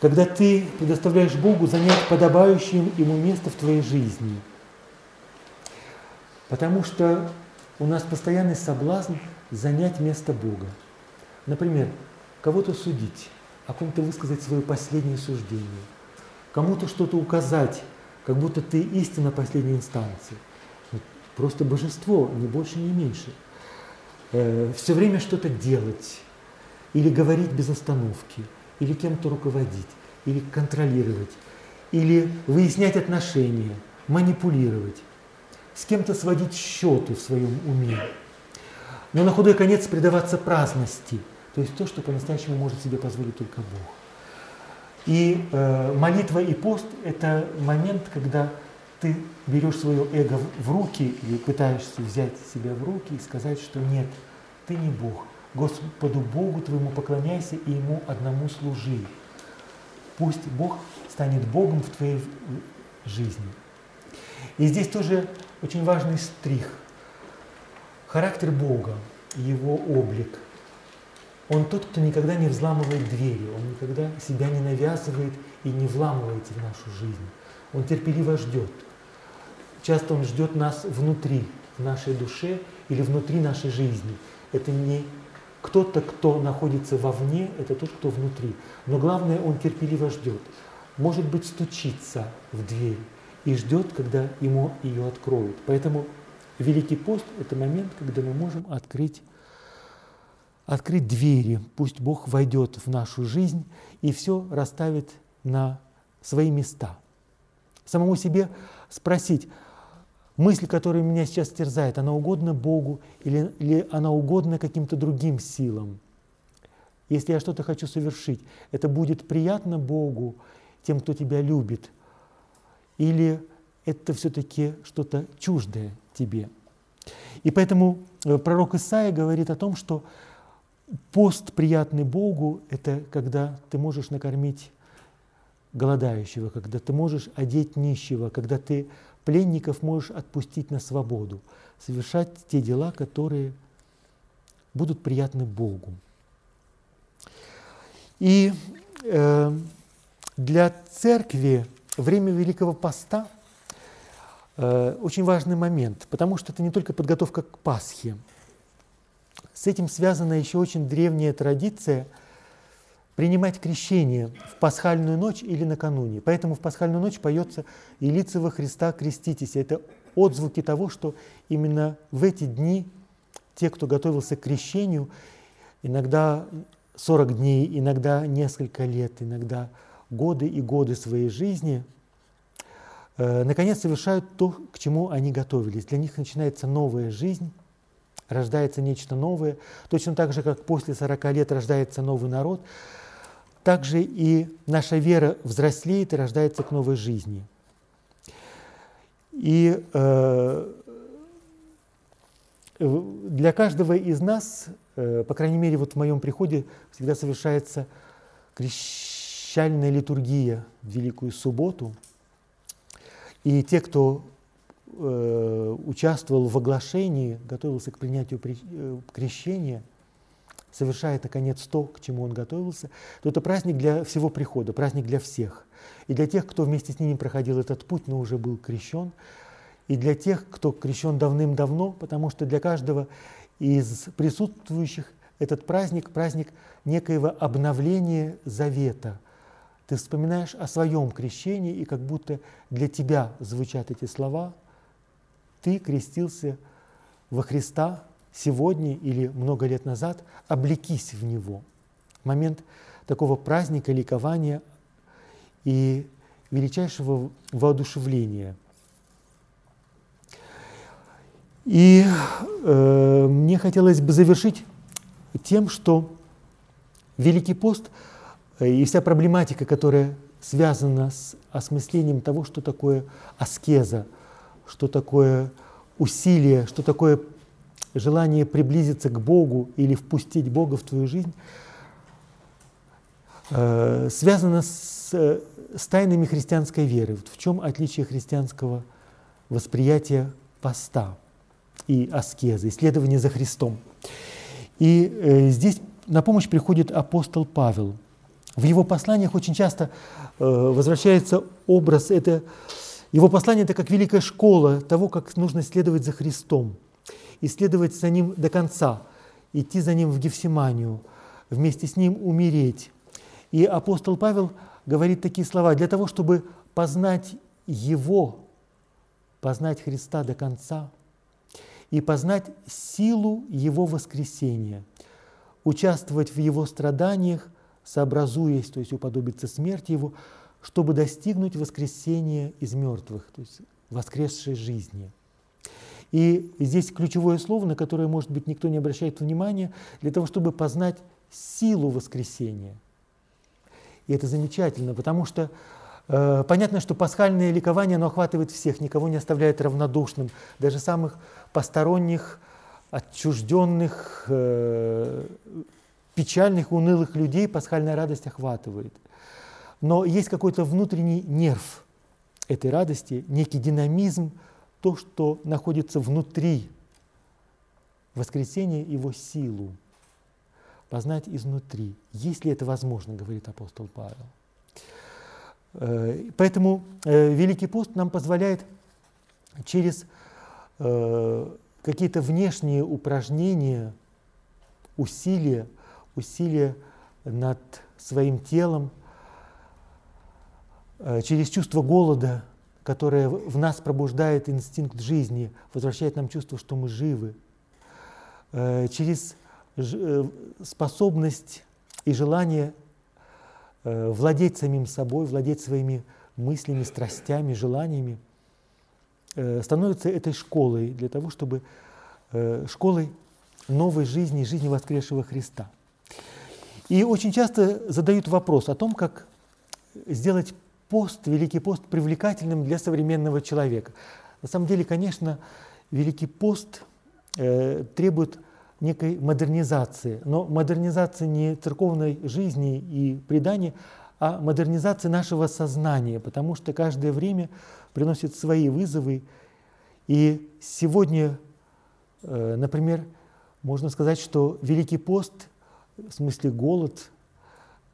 Когда ты предоставляешь Богу занять подобающее ему место в твоей жизни. Потому что у нас постоянный соблазн занять место Бога. Например, кого-то судить, о ком-то высказать свое последнее суждение, кому-то что-то указать, как будто ты истина последней инстанции. Просто божество, ни больше, ни меньше. Э, все время что-то делать, или говорить без остановки, или кем-то руководить, или контролировать, или выяснять отношения, манипулировать с кем-то сводить счеты в своем уме. Но на худой конец предаваться праздности, то есть то, что по-настоящему может себе позволить только Бог. И э, молитва и пост – это момент, когда ты берешь свое эго в руки и пытаешься взять себя в руки и сказать, что нет, ты не Бог. Господу Богу твоему поклоняйся и Ему одному служи. Пусть Бог станет Богом в твоей жизни. И здесь тоже очень важный стрих. Характер Бога, Его облик. Он тот, кто никогда не взламывает двери, Он никогда себя не навязывает и не вламывается в нашу жизнь. Он терпеливо ждет. Часто Он ждет нас внутри, в нашей душе или внутри нашей жизни. Это не кто-то, кто находится вовне, это тот, кто внутри. Но главное, Он терпеливо ждет. Может быть, стучится в дверь, и ждет, когда ему ее откроют. Поэтому Великий пост – это момент, когда мы можем открыть, открыть двери. Пусть Бог войдет в нашу жизнь и все расставит на свои места. Самому себе спросить, мысль, которая меня сейчас терзает, она угодна Богу или, или она угодна каким-то другим силам? Если я что-то хочу совершить, это будет приятно Богу, тем, кто тебя любит – или это все-таки что-то чуждое тебе. И поэтому э, пророк Исаия говорит о том, что пост, приятный Богу, это когда ты можешь накормить голодающего, когда ты можешь одеть нищего, когда ты пленников можешь отпустить на свободу, совершать те дела, которые будут приятны Богу. И э, для церкви время Великого Поста э, очень важный момент, потому что это не только подготовка к Пасхе. С этим связана еще очень древняя традиция принимать крещение в пасхальную ночь или накануне. Поэтому в пасхальную ночь поется «И лица во Христа креститесь». Это отзвуки того, что именно в эти дни те, кто готовился к крещению, иногда 40 дней, иногда несколько лет, иногда годы и годы своей жизни, э, наконец совершают то, к чему они готовились. Для них начинается новая жизнь, рождается нечто новое, точно так же, как после 40 лет рождается новый народ. также и наша вера взрослеет и рождается к новой жизни. И э, для каждого из нас, э, по крайней мере, вот в моем приходе всегда совершается крещальная литургия в Великую Субботу. И те, кто э, участвовал в оглашении, готовился к принятию э, крещения, совершает, наконец, то, к чему он готовился, то это праздник для всего прихода, праздник для всех. И для тех, кто вместе с ними проходил этот путь, но уже был крещен, и для тех, кто крещен давным-давно, потому что для каждого из присутствующих этот праздник – праздник некоего обновления завета. Ты вспоминаешь о своем крещении, и как будто для тебя звучат эти слова. Ты крестился во Христа сегодня или много лет назад, облекись в Него. Момент такого праздника, ликования и величайшего воодушевления – и э, мне хотелось бы завершить тем, что Великий пост и вся проблематика, которая связана с осмыслением того, что такое аскеза, что такое усилие, что такое желание приблизиться к Богу или впустить Бога в твою жизнь, э, связано с, с тайнами христианской веры. В чем отличие христианского восприятия поста? и аскезы, исследование за Христом. И э, здесь на помощь приходит апостол Павел. В его посланиях очень часто э, возвращается образ, это, его послание это как великая школа того, как нужно следовать за Христом, исследовать за Ним до конца, идти за Ним в Гефсиманию, вместе с Ним умереть. И апостол Павел говорит такие слова, для того, чтобы познать Его, познать Христа до конца – и познать силу Его воскресения, участвовать в Его страданиях, сообразуясь, то есть уподобиться смерти Его, чтобы достигнуть воскресения из мертвых, то есть воскресшей жизни. И здесь ключевое слово, на которое, может быть, никто не обращает внимания, для того, чтобы познать силу воскресения. И это замечательно, потому что Э, понятно, что пасхальное ликование, оно охватывает всех, никого не оставляет равнодушным, даже самых посторонних, отчужденных, э, печальных, унылых людей пасхальная радость охватывает. Но есть какой-то внутренний нерв этой радости, некий динамизм, то, что находится внутри воскресения, его силу. Познать изнутри. Есть ли это возможно, говорит апостол Павел. Э, поэтому э, Великий пост нам позволяет через э, какие-то внешние упражнения, усилия, усилия над своим телом, через чувство голода, которое в нас пробуждает инстинкт жизни, возвращает нам чувство, что мы живы, через способность и желание Э, владеть самим собой, владеть своими мыслями, страстями, желаниями, э, становится этой школой для того, чтобы э, школой новой жизни, жизни воскресшего Христа. И очень часто задают вопрос о том, как сделать пост, Великий пост привлекательным для современного человека. На самом деле, конечно, Великий пост э, требует некой модернизации. Но модернизации не церковной жизни и предания, а модернизации нашего сознания, потому что каждое время приносит свои вызовы. И сегодня, э, например, можно сказать, что Великий пост, в смысле голод,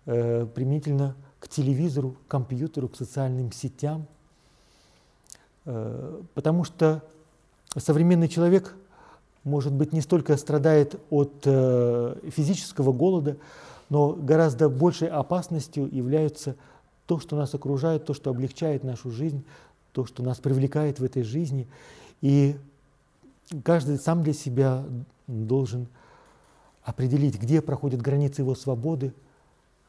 э, применительно к телевизору, к компьютеру, к социальным сетям, э, потому что современный человек может быть, не столько страдает от э, физического голода, но гораздо большей опасностью является то, что нас окружает, то, что облегчает нашу жизнь, то, что нас привлекает в этой жизни. И каждый сам для себя должен определить, где проходят границы его свободы,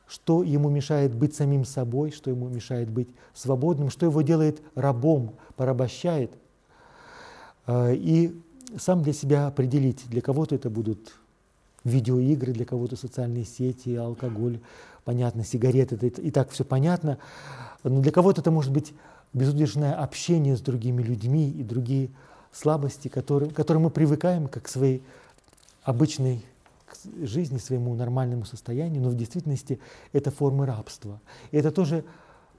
что ему мешает быть самим собой, что ему мешает быть свободным, что его делает рабом, порабощает. Э, и сам для себя определить. Для кого-то это будут видеоигры, для кого-то социальные сети, алкоголь, понятно, сигареты, это и так все понятно. Но для кого-то это может быть безудержное общение с другими людьми и другие слабости, которые, к которым мы привыкаем как к своей обычной жизни, своему нормальному состоянию, но в действительности это формы рабства. И это тоже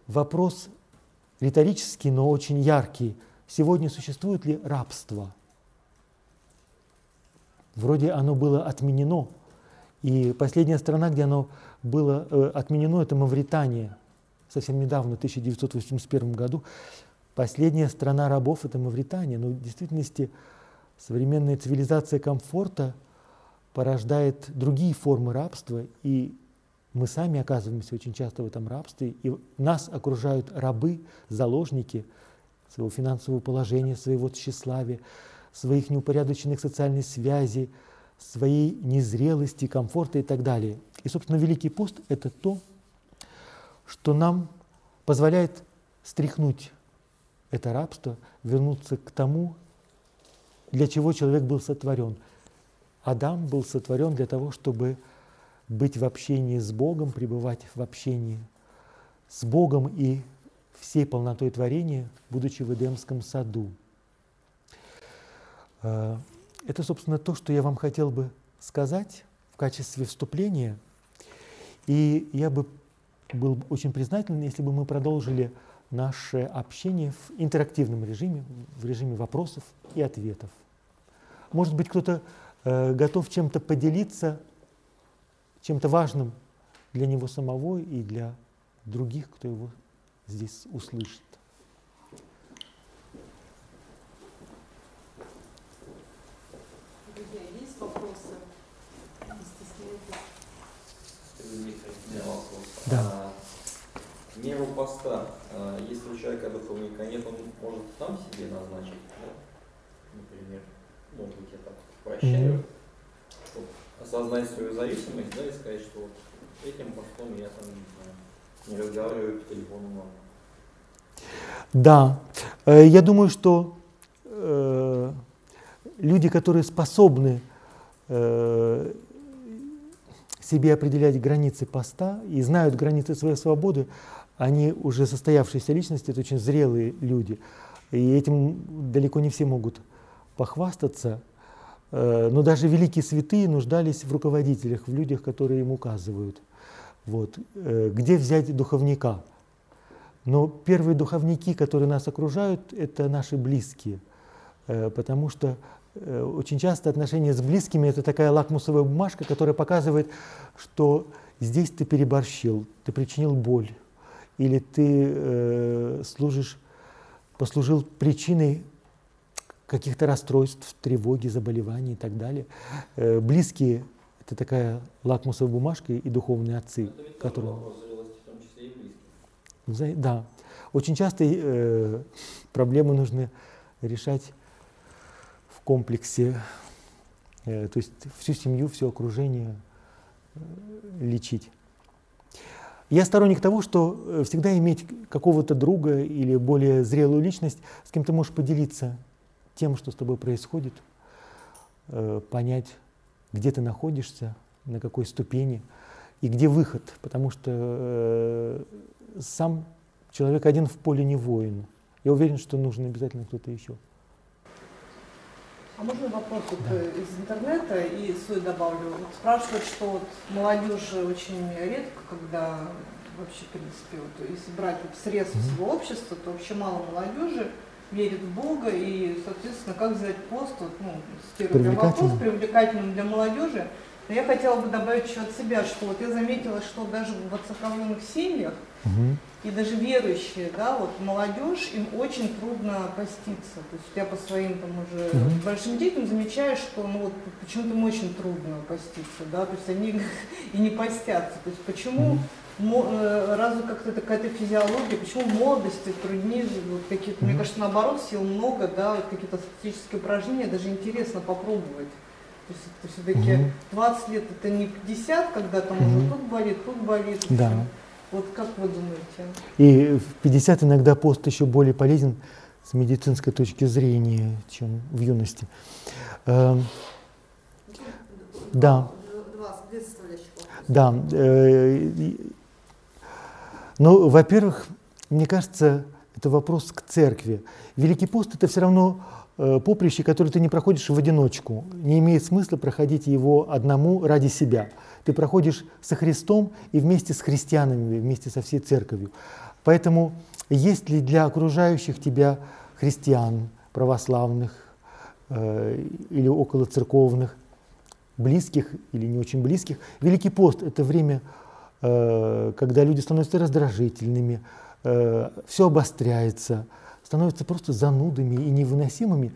вопрос риторический, но очень яркий. Сегодня существует ли рабство? Вроде оно было отменено. И последняя страна, где оно было э, отменено, это Мавритания. Совсем недавно, в 1981 году. Последняя страна рабов – это Мавритания. Но в действительности современная цивилизация комфорта порождает другие формы рабства, и мы сами оказываемся очень часто в этом рабстве, и нас окружают рабы, заложники своего финансового положения, своего тщеславия, своих неупорядоченных социальных связей, своей незрелости, комфорта и так далее. И, собственно, Великий пост – это то, что нам позволяет стряхнуть это рабство, вернуться к тому, для чего человек был сотворен. Адам был сотворен для того, чтобы быть в общении с Богом, пребывать в общении с Богом и всей полнотой творения, будучи в Эдемском саду. Э, это, собственно, то, что я вам хотел бы сказать в качестве вступления. И я бы был очень признателен, если бы мы продолжили наше общение в интерактивном режиме, в режиме вопросов и ответов. Может быть, кто-то готов чем-то поделиться, чем-то важным для него самого и для других, кто его здесь услышит. Да. А, меру поста, а, если у человека духовника нет, он может сам себе назначить, да? например, может быть, я так прощаю, mm-hmm. чтобы осознать свою зависимость, да, и сказать, что вот этим постом я там, не знаю, не разговариваю по телефону много. Да, э, я думаю, что э, люди, которые способны э, себе определять границы поста и знают границы своей свободы, они уже состоявшиеся личности, это очень зрелые люди. И этим далеко не все могут похвастаться. Э, но даже великие святые нуждались в руководителях, в людях, которые им указывают. Вот. Э, где взять духовника? Но первые духовники, которые нас окружают, это наши близкие, э, потому что очень часто отношения с близкими – это такая лакмусовая бумажка, которая показывает, что здесь ты переборщил, ты причинил боль, или ты служишь, послужил причиной каких-то расстройств, тревоги, заболеваний и так далее. Э, близкие – это такая лакмусовая бумажка и духовные отцы, которые… Да. Очень часто э, проблемы нужно решать комплексе, э, то есть всю семью, все окружение э, лечить. Я сторонник того, что э, всегда иметь какого-то друга или более зрелую личность, с кем ты можешь поделиться тем, что с тобой происходит, понять, где ты находишься, на какой ступени и где выход, потому что сам человек один в поле не воин. Я уверен, что нужен обязательно кто-то еще. А можно вопрос вот да. Э, из интернета и свой добавлю? Вот спрашивают, что вот молодежь очень редко, когда вообще, в принципе, вот, если брать вот средства mm-hmm. своего общества, то вообще мало молодежи верит в Бога и, соответственно, как взять пост, вот, ну, цитирую вопрос, привлекательным для молодежи. Но я хотела бы добавить еще от себя, что вот я заметила, что даже в отцерковленных семьях угу. и даже верующие, да, вот молодежь, им очень трудно поститься. То есть я по своим там уже угу. большим детям замечаю, что ну вот почему-то им очень трудно поститься, да, то есть они и не постятся. То есть почему угу. Разве как-то это какая-то физиология, почему молодости труднее, вот какие-то, угу. мне кажется, наоборот, сил много, да, вот какие-то статические упражнения, даже интересно попробовать. То есть это все-таки угу. 20 лет это не 50, когда там угу. уже тут болит, тут болит. Да. Вот как вы думаете? И в 50 иногда пост еще более полезен с медицинской точки зрения, чем в юности. Э, да. Да. Э, ну, во-первых, мне кажется, это вопрос к церкви. Великий пост – это все равно э, поприще, которое ты не проходишь в одиночку. Не имеет смысла проходить его одному ради себя. Ты проходишь со Христом и вместе с христианами, вместе со всей церковью. Поэтому есть ли для окружающих тебя христиан, православных э, или около церковных, близких или не очень близких, Великий пост – это время, когда люди становятся раздражительными, э, все обостряется, становятся просто занудами и невыносимыми.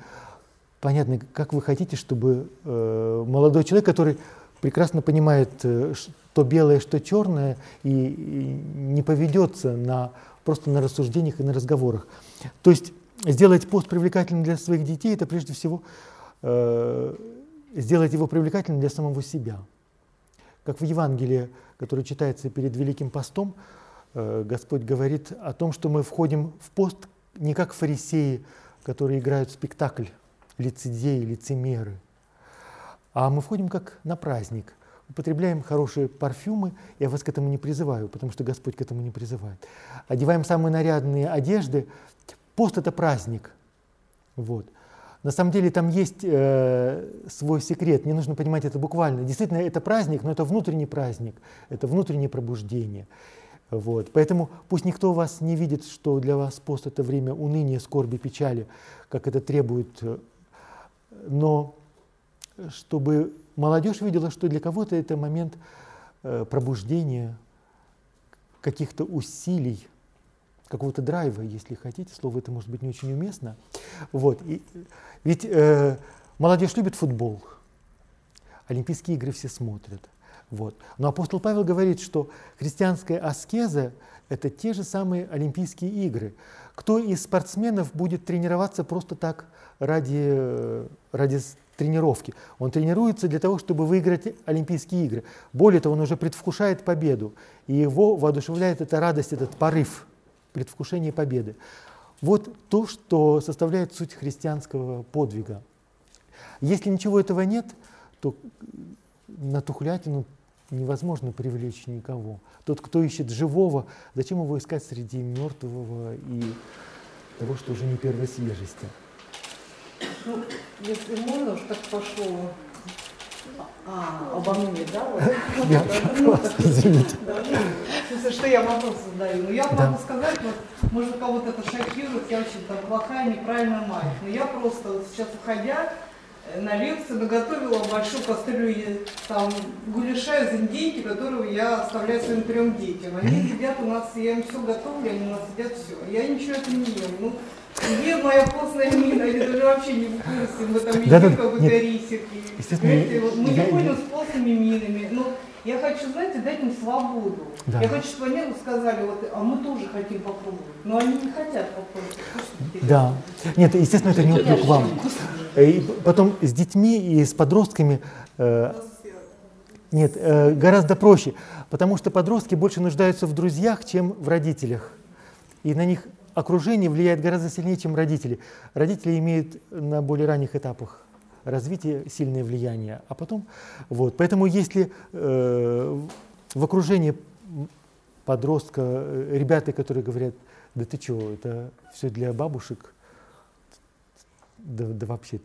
Понятно, как вы хотите, чтобы э, молодой человек, который прекрасно понимает, э, что белое, что черное, и, не поведется на, просто на рассуждениях и на разговорах. То есть сделать пост привлекательным для своих детей – это прежде всего э, сделать его привлекательным для самого себя. Как в Евангелии, которое читается перед Великим постом, э, Господь говорит о том, что мы входим в пост не как фарисеи, которые играют спектакль, лицедеи, лицемеры, а мы входим как на праздник, употребляем хорошие парфюмы, я вас к этому не призываю, потому что Господь к этому не призывает. Одеваем самые нарядные одежды. Пост – это праздник. Вот. На самом деле там есть э, свой секрет, не нужно понимать это буквально. Действительно, это праздник, но это внутренний праздник, это внутреннее пробуждение. Вот. Поэтому пусть никто вас не видит, что для вас пост – это время уныния, скорби, печали, как это требует, э, но чтобы молодежь видела, что для кого-то это момент э, пробуждения, каких-то усилий, какого-то драйва, если хотите, слово это может быть не очень уместно. Вот. И, ведь э, молодежь любит футбол, Олимпийские игры все смотрят. Вот. Но апостол Павел говорит, что христианская аскеза – это те же самые Олимпийские игры. Кто из спортсменов будет тренироваться просто так ради, ради тренировки? Он тренируется для того, чтобы выиграть Олимпийские игры. Более того, он уже предвкушает победу, и его воодушевляет эта радость, этот порыв – предвкушение победы. Вот то, что составляет суть христианского подвига. Если ничего этого нет, то на тухлятину невозможно привлечь никого. Тот, кто ищет живого, зачем его искать среди мертвого и того, что уже не первой свежести? Ну, если можно, уж так пошло а, обо мне, да? Я, просто, извините. Смысле, что я вопрос задаю. Ну, я могу сказать, вот, может, кого-то это шокирует, я очень там плохая, неправильная мать. Но я просто вот сейчас уходя на лекцию наготовила большую кастрюлю там гуляша из индейки, которую я оставляю своим трем детям. Они едят у нас, я им все готовлю, они у нас едят все. Я ничего это не ем. Ну, где моя постная мина? Я даже вообще не в курсе. Мы там едим да, да, какой-то рисик. И, вот мы я, не ходим с постными минами. Но я хочу, знаете, дать им свободу. Да. Я хочу, чтобы они сказали, вот, а мы тоже хотим попробовать. Но они не хотят попробовать. Да. Нет, естественно, это не упрек вам. И потом с детьми и с подростками э, нет, э, гораздо проще, потому что подростки больше нуждаются в друзьях, чем в родителях. И на них окружение влияет гораздо сильнее, чем родители. Родители имеют на более ранних этапах развития сильное влияние, а потом вот. Поэтому если э, в окружении подростка э, ребята, которые говорят, да ты чего, это все для бабушек, да, да вообще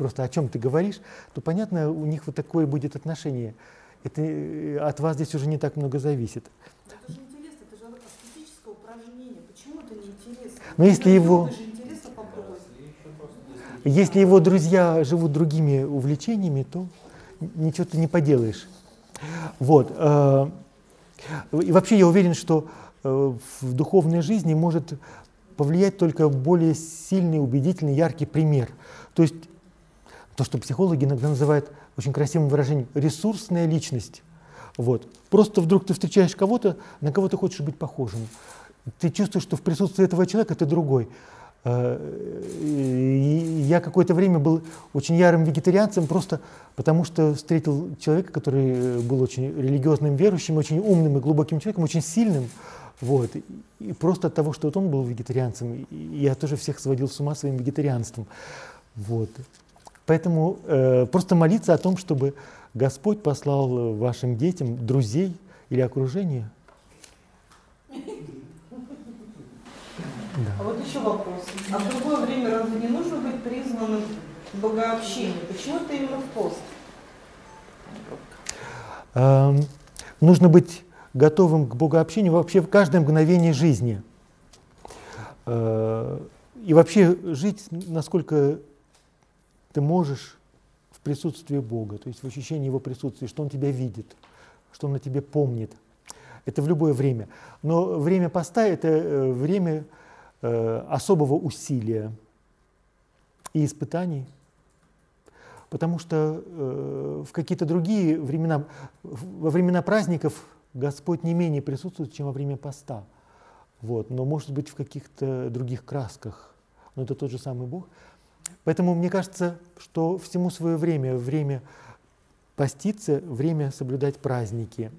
просто о чем ты говоришь, то понятно, у них вот такое будет отношение. Это э, от вас здесь уже не так много зависит. Но если его, если его друзья живут другими увлечениями, то ничего ты не поделаешь. Вот. Э, и вообще я уверен, что э, в духовной жизни может повлиять только более сильный, убедительный, яркий пример. То есть то, что психологи иногда называют очень красивым выражением ресурсная личность. Вот. Просто вдруг ты встречаешь кого-то, на кого ты хочешь быть похожим ты чувствуешь, что в присутствии этого человека ты другой. Э, и я какое-то время был очень ярым вегетарианцем, просто потому что встретил человека, который был очень религиозным верующим, очень умным и глубоким человеком, очень сильным. Вот. И просто от того, что вот он был вегетарианцем, я тоже всех сводил с ума своим вегетарианством. Вот. Поэтому э, просто молиться о том, чтобы Господь послал вашим детям друзей или окружение? Да. А вот еще вопрос. А в другое время разве не нужно быть призванным к богообщению? Почему это именно в пост? Эм, нужно быть готовым к богообщению вообще в каждое мгновение жизни. Э, и вообще жить, насколько ты можешь в присутствии Бога, то есть в ощущении Его присутствия, что Он тебя видит, что Он о тебе помнит. Это в любое время. Но время поста – это э, время э, особого усилия и испытаний, потому что в какие-то другие времена, во времена праздников Господь не менее присутствует, чем во время поста. Вот, но может быть в каких-то других красках. Но это тот же самый Бог. Поэтому мне кажется, что всему свое время, время поститься, время соблюдать праздники.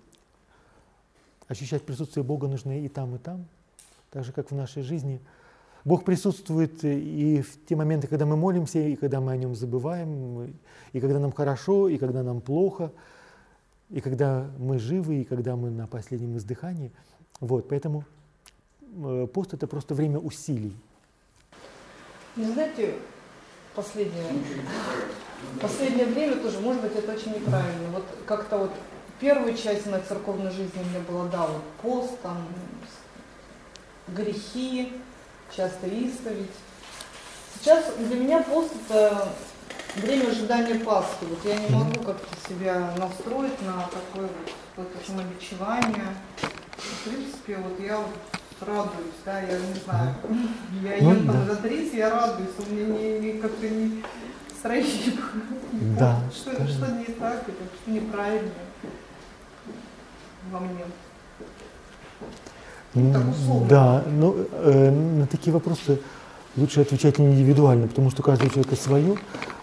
Ощущать присутствие Бога нужно и там, и там, так же, как в нашей жизни. Бог присутствует и в те моменты, когда мы молимся, и когда мы о Нем забываем, и когда нам хорошо, и когда нам плохо, и когда мы живы, и когда мы на последнем издыхании. Вот, поэтому э, пост – это просто время усилий. Не знаете, последнее, последнее время тоже, может быть, это очень неправильно. Вот как-то вот первую часть моей церковной жизни у меня была, да, вот пост, там, грехи, часто исповедь. Сейчас для меня пост это время ожидания Пасхи. Вот я не могу как-то себя настроить на такое вот, вот самобичевание. В принципе, вот я вот радуюсь, да, я не знаю, я ем ну, там да. за 30, я радуюсь, у меня не, не как-то не настроение. Да. Что, это, что не так, это что неправильно во мне. Ну, да, но ну, э, на такие вопросы лучше отвечать индивидуально, потому что каждый человек свое.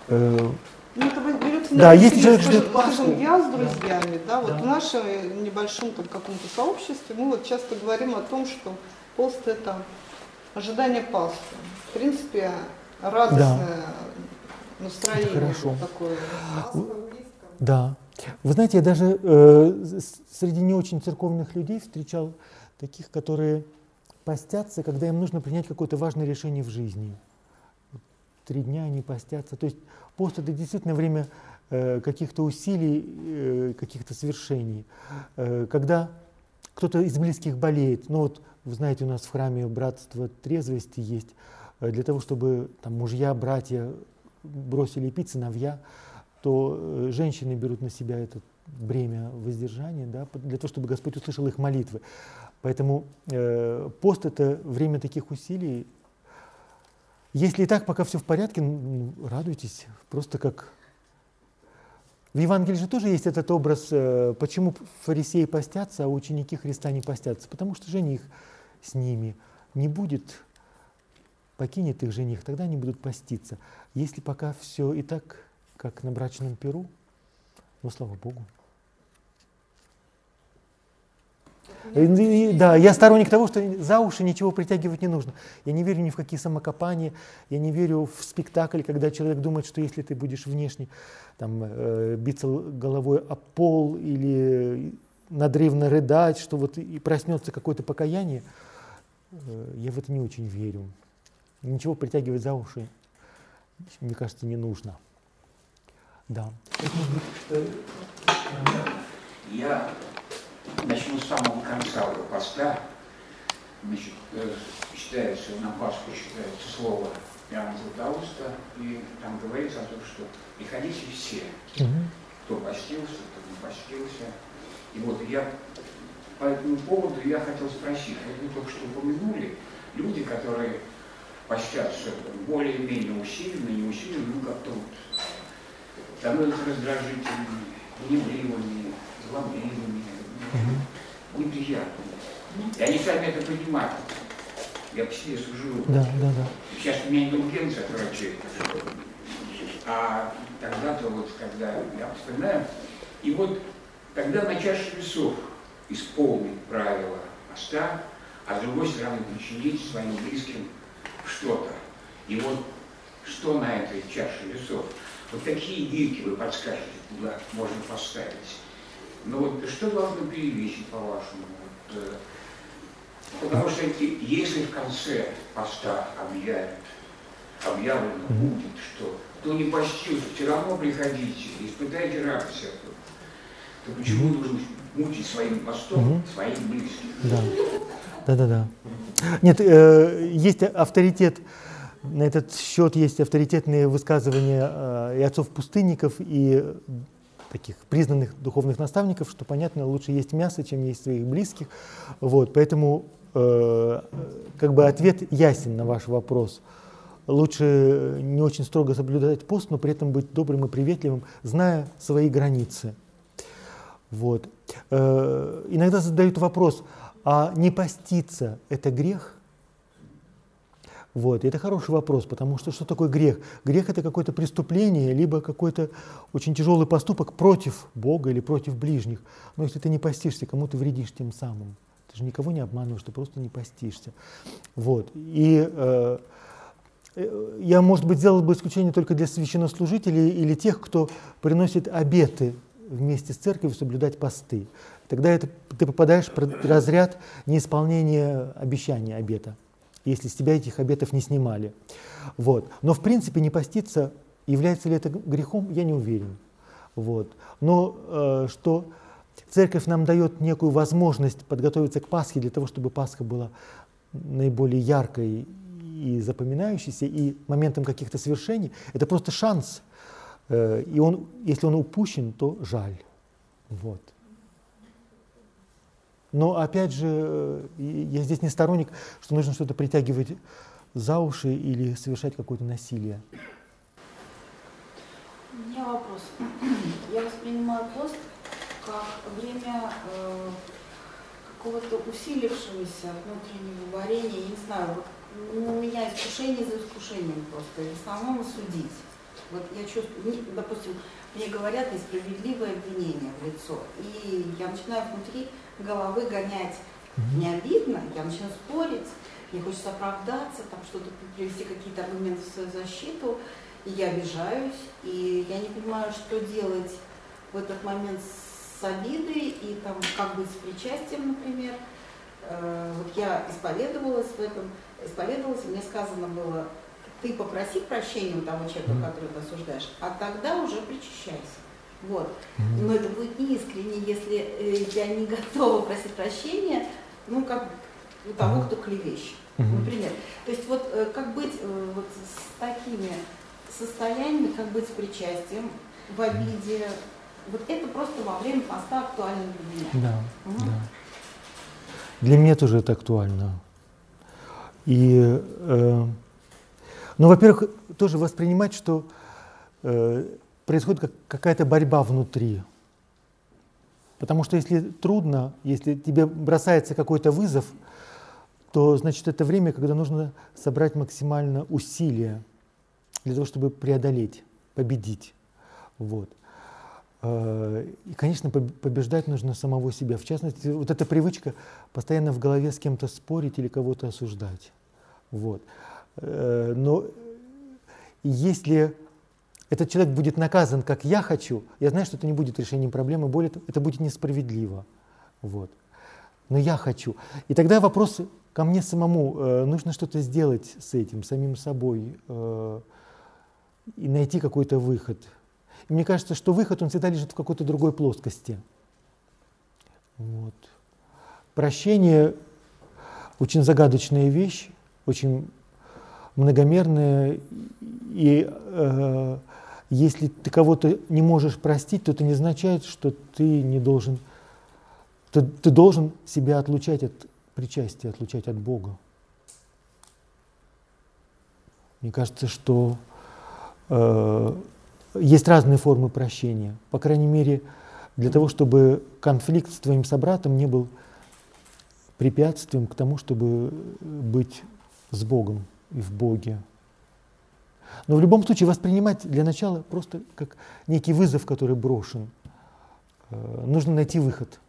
Э, ну, это берется да, если человек ждет... Скажем, я с друзьями, да, вот да. в нашем небольшом там, каком-то сообществе мы вот часто говорим о том, что пост это ожидание Пасхи. В принципе, радостное да. настроение это хорошо. такое. Да. Вы знаете, я даже э, среди не очень церковных людей встречал таких, которые постятся, когда им нужно принять какое-то важное решение в жизни. Три дня они постятся. То есть пост это действительно время э, каких-то усилий, э, каких-то свершений. Э, когда кто-то из близких болеет, ну вот вы знаете, у нас в храме братство трезвости есть, э, для того, чтобы там мужья, братья бросили пить, сыновья, то э, женщины берут на себя это бремя воздержания, да, для того, чтобы Господь услышал их молитвы. Поэтому э, пост – это время таких усилий. Если и так, пока все в порядке, ну, радуйтесь, просто как… В Евангелии же тоже есть этот образ, э, почему фарисеи постятся, а ученики Христа не постятся. Потому что жених с ними не будет, покинет их жених, тогда они будут поститься. Если пока все и так, как на брачном перу, ну, слава Богу. И, да, я сторонник того, что за уши ничего притягивать не нужно. Я не верю ни в какие самокопания, я не верю в спектакль, когда человек думает, что если ты будешь внешне там, э, биться головой о пол или надрывно рыдать, что вот и проснется какое-то покаяние, э, я в это не очень верю. Ничего притягивать за уши, мне кажется, не нужно. Да. Я Начну с самого конца уже поста. Значит, э, считается, на Пасху считается слово Иоанна Златоуста, и там говорится о том, что приходите все, кто постился, кто не постился. И вот я по этому поводу я хотел спросить, вот вы только что упомянули, люди, которые постятся более-менее усиленно, не усиленно, ну как-то вот становятся раздражительными, гневливыми, злобливыми, угу. неприятно. И они сами это понимают. Я по себе сужу. Да, да, да. Сейчас у меня индульгенция врачей. А тогда-то вот, когда я вспоминаю, и вот тогда на чаше весов исполнить правила поста, а с другой стороны причинить своим близким что-то. И вот что на этой чаше весов? Вот какие веки вы подскажете, куда можно поставить? Ну вот что должно перевесить, по-вашему? Вот, э, потому что если в конце поста объявят, объявлено будет, что кто не постился, все равно приходите, испытайте радость эту, то почему должен мучить своим постом угу. своих близких? Да. Да, да, да. Нет, э, есть авторитет на этот счет есть авторитетные высказывания э, и отцов-пустынников, и таких признанных духовных наставников, что, понятно, лучше есть мясо, чем есть своих близких. Вот, поэтому э, как бы ответ ясен на ваш вопрос. Лучше не очень строго соблюдать пост, но при этом быть добрым и приветливым, зная свои границы. Вот. Э, иногда задают вопрос, а не поститься – это грех? Вот. Это хороший вопрос, потому что что такое грех? Грех – это какое-то преступление, либо какой-то очень тяжелый поступок против Бога или против ближних. Но если ты не постишься, кому ты вредишь тем самым? Ты же никого не обманываешь, ты просто не постишься. Вот. И э, э, я, может быть, сделал бы исключение только для священнослужителей или тех, кто приносит обеты вместе с церковью соблюдать посты. Тогда это, ты попадаешь в разряд неисполнения обещания обета если с тебя этих обетов не снимали. Вот. Но в принципе не поститься, является ли это грехом, я не уверен. Вот. Но э, что церковь нам дает некую возможность подготовиться к Пасхе для того, чтобы Пасха была наиболее яркой и запоминающейся, и моментом каких-то свершений, это просто шанс. Э, и он, если он упущен, то жаль. Вот. Но опять же, э, я здесь не сторонник, что нужно что-то притягивать за уши или совершать какое-то насилие. У меня вопрос. Я воспринимаю пост как время э, какого-то усилившегося внутреннего варения. Я не знаю, вот у меня искушение за искушением просто. И в основном судить. Вот я чувствую, допустим, мне говорят несправедливое обвинение в лицо. И я начинаю внутри головы гонять. Не обидно, я начинаю спорить, мне хочется оправдаться, там что-то привести какие-то аргументы в свою защиту, и я обижаюсь, и я не понимаю, что делать в этот момент с обидой и там как быть с причастием, например. Э, вот я исповедовалась в этом, исповедовалась, и мне сказано было, ты попроси прощения у того человека, которого ты осуждаешь, а тогда уже причащайся. Вот. Но это будет неискренне, если э, я не готова просить прощения, ну, как у того, кто клевещет, например. То есть вот э, как быть э, вот с такими состояниями, как быть с причастием, в обиде, вот это просто во время поста актуально для меня. Да, угу. да. Для меня тоже это актуально. И, э, ну, во-первых, тоже воспринимать, что э, происходит как какая-то борьба внутри. Потому что если трудно, если тебе бросается какой-то вызов, то значит это время, когда нужно собрать максимально усилия для того, чтобы преодолеть, победить. Вот. Э, и, конечно, побеждать нужно самого себя. В частности, вот эта привычка постоянно в голове с кем-то спорить или кого-то осуждать. Вот. Э, но если этот человек будет наказан, как я хочу, я знаю, что это не будет решением проблемы, более того, это будет несправедливо. Вот. Но я хочу. И тогда вопрос ко мне самому, э, нужно что-то сделать с этим, самим собой, э, и найти какой-то выход. И мне кажется, что выход, он всегда лежит в какой-то другой плоскости. Вот. Прощение очень загадочная вещь, очень многомерная, и э, если ты кого-то не можешь простить, то это не означает, что ты не должен, ты, ты должен себя отлучать от причастия, отлучать от Бога. Мне кажется, что э, есть разные формы прощения. По крайней мере, для того, чтобы конфликт с твоим собратом не был препятствием к тому, чтобы быть с Богом и в Боге. Но в любом случае воспринимать для начала просто как некий вызов, который брошен. Э, нужно найти выход.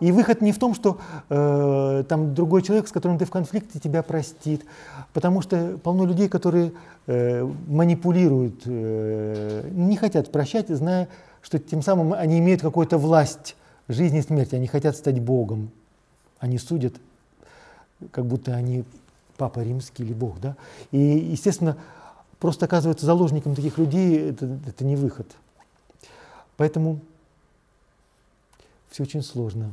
И выход не в том, что э, там другой человек, с которым ты в конфликте, тебя простит. Потому что полно людей, которые э, манипулируют, э, не хотят прощать, зная, что тем самым они имеют какую-то власть жизни и смерти. Они хотят стать Богом. Они судят, как будто они Папа Римский или Бог. Да? И, естественно, просто оказываться заложником таких людей это, это не выход. Поэтому все очень сложно.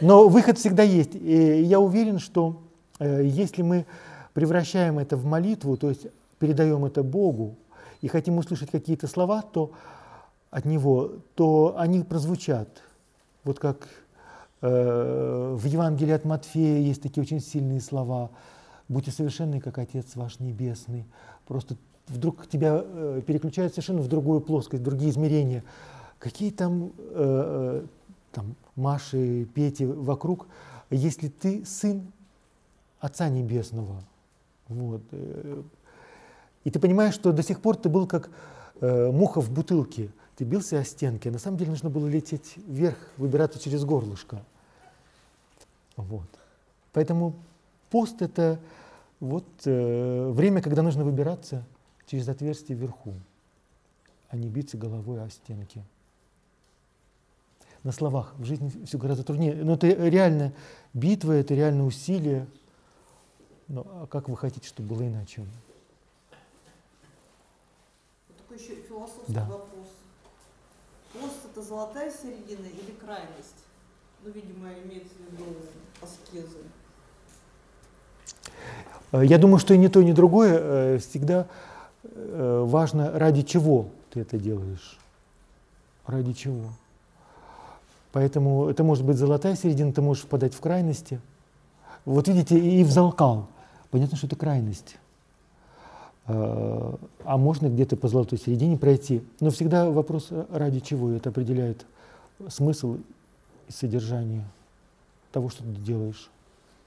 Но выход всегда есть. И я уверен, что э, если мы превращаем это в молитву, то есть передаем это Богу и хотим услышать какие-то слова, то от Него, то они прозвучат. Вот как в Евангелии от Матфея есть такие очень сильные слова. «Будьте совершенны, как Отец ваш Небесный». Просто вдруг тебя э, переключают совершенно в другую плоскость, в другие измерения. Какие там, э, там Маши, Пети вокруг, если ты сын Отца Небесного. Вот. И ты понимаешь, что до сих пор ты был как э, муха в бутылке. Ты бился о стенки. А на самом деле нужно было лететь вверх, выбираться через горлышко. Вот. Поэтому пост это вот э, время, когда нужно выбираться через отверстие вверху, а не биться головой о стенки. На словах в жизни все гораздо труднее. Но это реально битва, это реально усилие. Но а как вы хотите, чтобы было иначе? Такой еще философский Да. вопрос. Это золотая середина или крайность? Ну, видимо, имеется в виду аскезы. Э, Я думаю, что и не то, и не другое э, всегда э, важно, ради чего ты это делаешь. Ради чего. Поэтому это может быть золотая середина, ты можешь впадать в крайности. Вот видите, и в залкал. Понятно, что это крайность. Э, А можно где-то по золотой середине пройти. Но всегда вопрос, э, ради чего. Это определяет смысл и содержание того, что ты делаешь.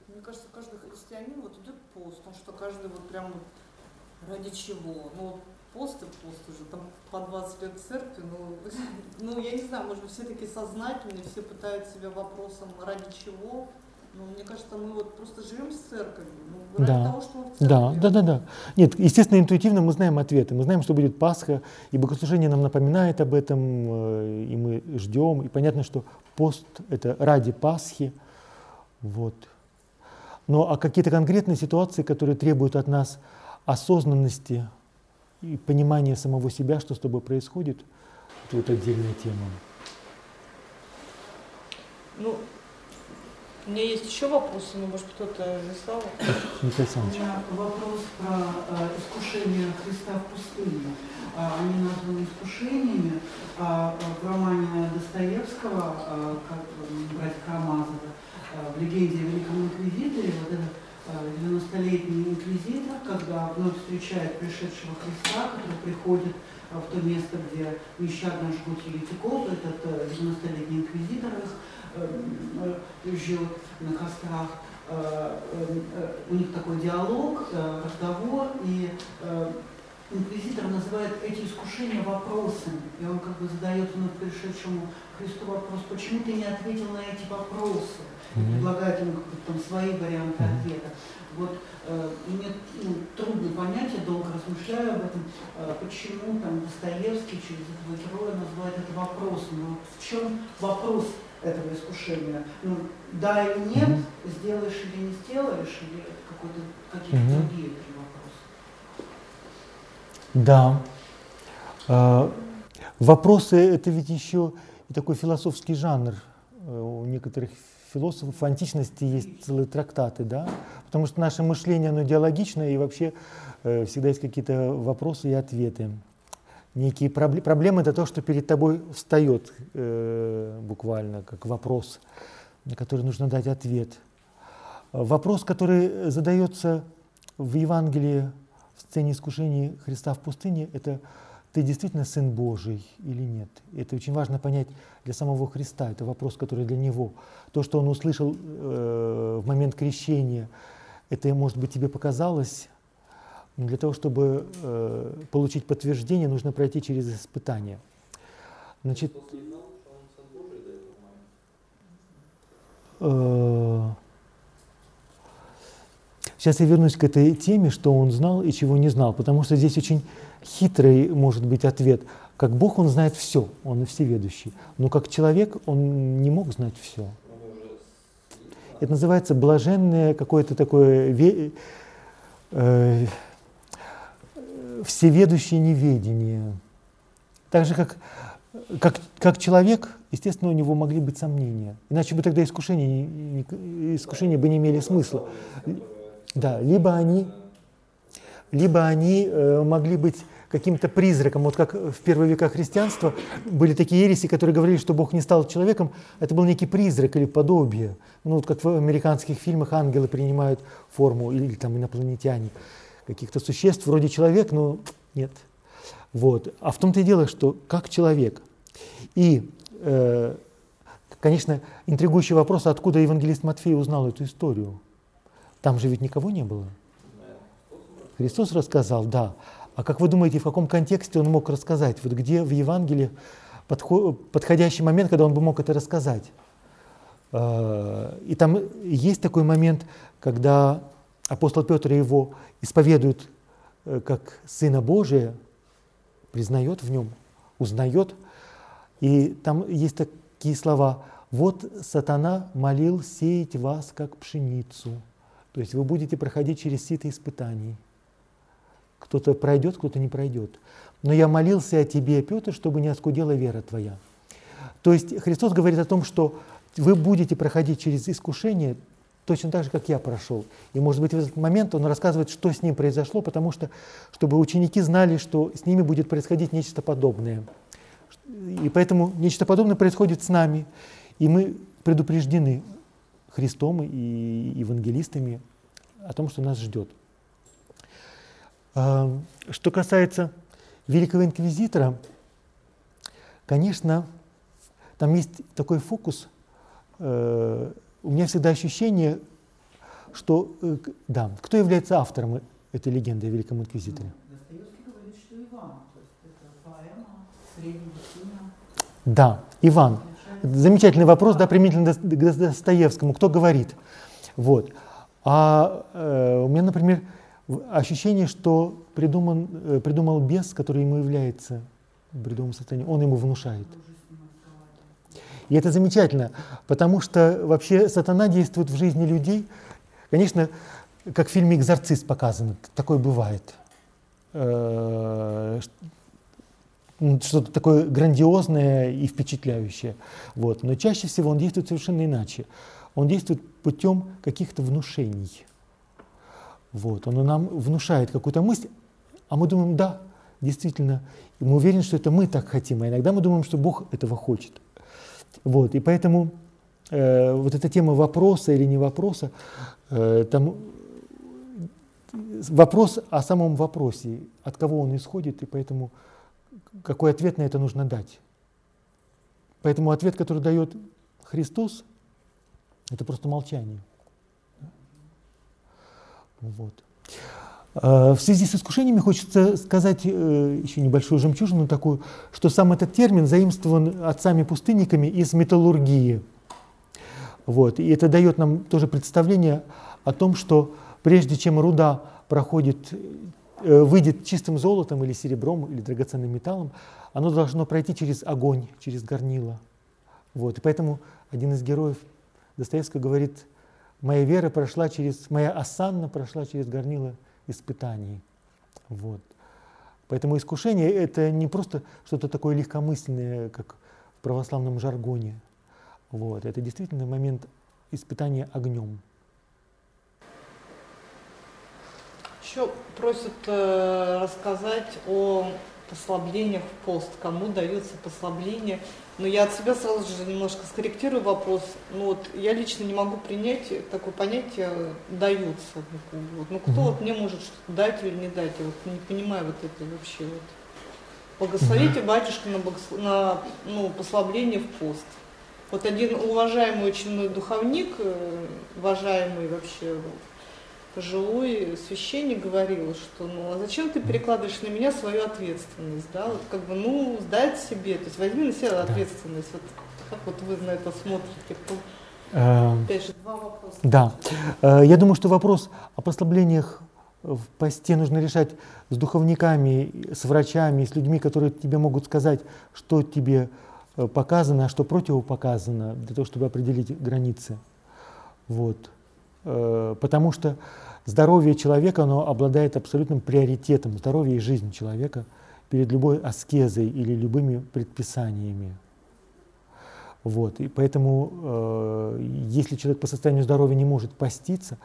Мне кажется, каждый христианин вот идет пост, потому что каждый вот прям вот ради чего. Ну, вот пост и пост уже, там по 20 лет в церкви, ну, ну я не знаю, может быть, все таки сознательные, все пытают себя вопросом, ради чего. Ну, мне кажется, мы вот просто живем с церковью, ну, ради Да. того, что мы в церкви. Да, да, да, да. Нет, естественно, интуитивно мы знаем ответы. Мы знаем, что будет Пасха, и богослужение нам напоминает об этом, э, и мы ждем. И понятно, что пост – это ради Пасхи. Вот. Но а какие-то конкретные ситуации, которые требуют от нас осознанности и понимания самого себя, что с тобой происходит, это вот отдельная тема. Ну, у меня есть еще вопросы, но, может, кто-то писал. Николай У меня вопрос про э, искушение Христа в пустыне. А, они названы искушениями. А, в романе Достоевского, а, как, братья Карамазовы, а, в легенде о Великом Инквизиторе, вот этот а, 90-летний инквизитор, когда вновь встречает пришедшего Христа, который приходит в то место, где нещадно жгут еретиков, этот э, 90-летний инквизитор их э, э, жил на кострах. Э, э, э, У них такой диалог, э, разговор, и э, инквизитор называет эти искушения вопросами. И он как бы задает вновь пришедшему Христу вопрос, почему ты не ответил на эти вопросы? И предлагает ему какие-то там свои варианты ответа. Вот э, мне ну, трудно понять, я долго размышляю об этом, э, почему там Достоевский через этого героя называет это вопросом. Но в чем вопрос этого искушения? Ну, да или нет, Мгм. сделаешь или не сделаешь, или какой-то, какие-то Мгм. другие три вопроса? Да. А, Вопросы – это ведь еще и такой философский жанр. Э, У некоторых философов античности есть целые трактаты, да? Потому что наше мышление, оно диалогичное, и вообще э, всегда есть какие-то вопросы и ответы. Некие проблемы. Проблема – это то, что перед тобой встает э, буквально, как вопрос, на который нужно дать ответ. Вопрос, который задается в Евангелии в сцене искушения Христа в пустыне, это ты действительно Сын Божий или нет. Это очень важно понять для самого Христа. Это вопрос, который для Него. То, что Он услышал э, в момент крещения, это, может быть, тебе показалось, но для того, чтобы э, получить подтверждение, нужно пройти через испытание. Значит, э, сейчас я вернусь к этой теме, что он знал и чего не знал, потому что здесь очень хитрый может быть ответ. Как Бог он знает все, он всеведущий, но как человек он не мог знать все. Это называется блаженное какое-то такое ве, э, всеведущее неведение. Так же, как, как, как человек, естественно, у него могли быть сомнения. Иначе бы тогда искушения, искушения бы не имели смысла. Да, либо они, либо они э, могли быть каким-то призраком. Вот как в первые века христианства были такие ереси, которые говорили, что Бог не стал человеком, это был некий призрак или подобие. Ну, вот как в американских фильмах ангелы принимают форму, или там инопланетяне, каких-то существ вроде человек, но нет. Вот. А в том-то и дело, что как человек. И, э, конечно, интригующий вопрос, откуда евангелист Матфей узнал эту историю. Там же ведь никого не было. Христос рассказал, да. А как вы думаете, в каком контексте он мог рассказать? Вот где в Евангелии подходящий момент, когда он бы мог это рассказать? А, и там есть такой момент, когда апостол Петр его исповедует э, как Сына Божия, признает в нем, узнает. И там есть такие слова, вот сатана молил сеять вас, как пшеницу. То есть вы будете проходить через сито испытаний. Кто-то пройдет, кто-то не пройдет. Но я молился о тебе, Петр, чтобы не оскудела вера твоя. То есть Христос говорит о том, что вы будете проходить через искушение точно так же, как я прошел. И, может быть, в этот момент он рассказывает, что с ним произошло, потому что, чтобы ученики знали, что с ними будет происходить нечто подобное. И поэтому нечто подобное происходит с нами. И мы предупреждены Христом и евангелистами о том, что нас ждет. А, что касается Великого Инквизитора, конечно, там есть такой фокус. У меня всегда ощущение, что, э, да, кто является автором этой легенды о Великом Инквизиторе? Достоевский говорит, что Иван, поэма. Да, Иван. Замечательный вопрос, да, применительно к Достоевскому. Кто говорит? Вот. А э, у меня, например, ощущение, что придуман, э, придумал бес, который ему является бредовым состоянием, он ему внушает. И это замечательно, потому что вообще сатана действует в жизни людей. Конечно, как в фильме «Экзорцист» показано, такое бывает. Э, что-то такое грандиозное и впечатляющее. Вот. Но чаще всего он действует совершенно иначе. Он действует путем каких-то внушений. Вот, он нам внушает какую-то мысль, а мы думаем, да, действительно, и мы уверены, что это мы так хотим, а иногда мы думаем, что Бог этого хочет. Вот, и поэтому э, вот эта тема вопроса или не вопроса, э, там вопрос о самом вопросе, от кого он исходит, и поэтому какой ответ на это нужно дать. Поэтому ответ, который дает Христос, это просто молчание. Вот. А, в связи с искушениями хочется сказать э, еще небольшую жемчужину такую, что сам этот термин заимствован отцами-пустынниками из металлургии. Вот. И это дает нам тоже представление о том, что прежде чем руда проходит, э, выйдет чистым золотом или серебром или драгоценным металлом, оно должно пройти через огонь, через горнило. Вот. И поэтому один из героев Достоевского говорит, моя вера прошла через, моя осанна прошла через горнило испытаний. Вот. Поэтому искушение – это не просто что-то такое легкомысленное, как в православном жаргоне. Вот. Это действительно момент испытания огнем. Еще просят э, рассказать о послаблениях в пост, кому дается послабление но я от себя сразу же немножко скорректирую вопрос. Ну вот я лично не могу принять такое понятие даются. Вот. Ну кто mm вот мне может что-то дать или не дать? Я вот не понимаю вот это вообще вот. Благословите mm батюшка на, богослов... на ну, послабление в пост. Вот один уважаемый очень мой духовник, э, уважаемый вообще пожилой священник говорил, что ну а зачем ты перекладываешь на меня свою ответственность, да, вот как бы, ну, сдать себе, то есть возьми на себя ответственность, вот как вот вы на это смотрите, Опять же, два вопроса. Да. Э, я думаю, что вопрос о послаблениях в посте нужно решать с духовниками, с врачами, с людьми, которые тебе могут сказать, что тебе э, показано, а что противопоказано, для того, чтобы определить границы. Вот. Э, потому что здоровье человека, оно обладает абсолютным приоритетом, здоровье и жизнь человека перед любой аскезой или любыми предписаниями. Вот. И поэтому, э, если человек по состоянию здоровья не может поститься,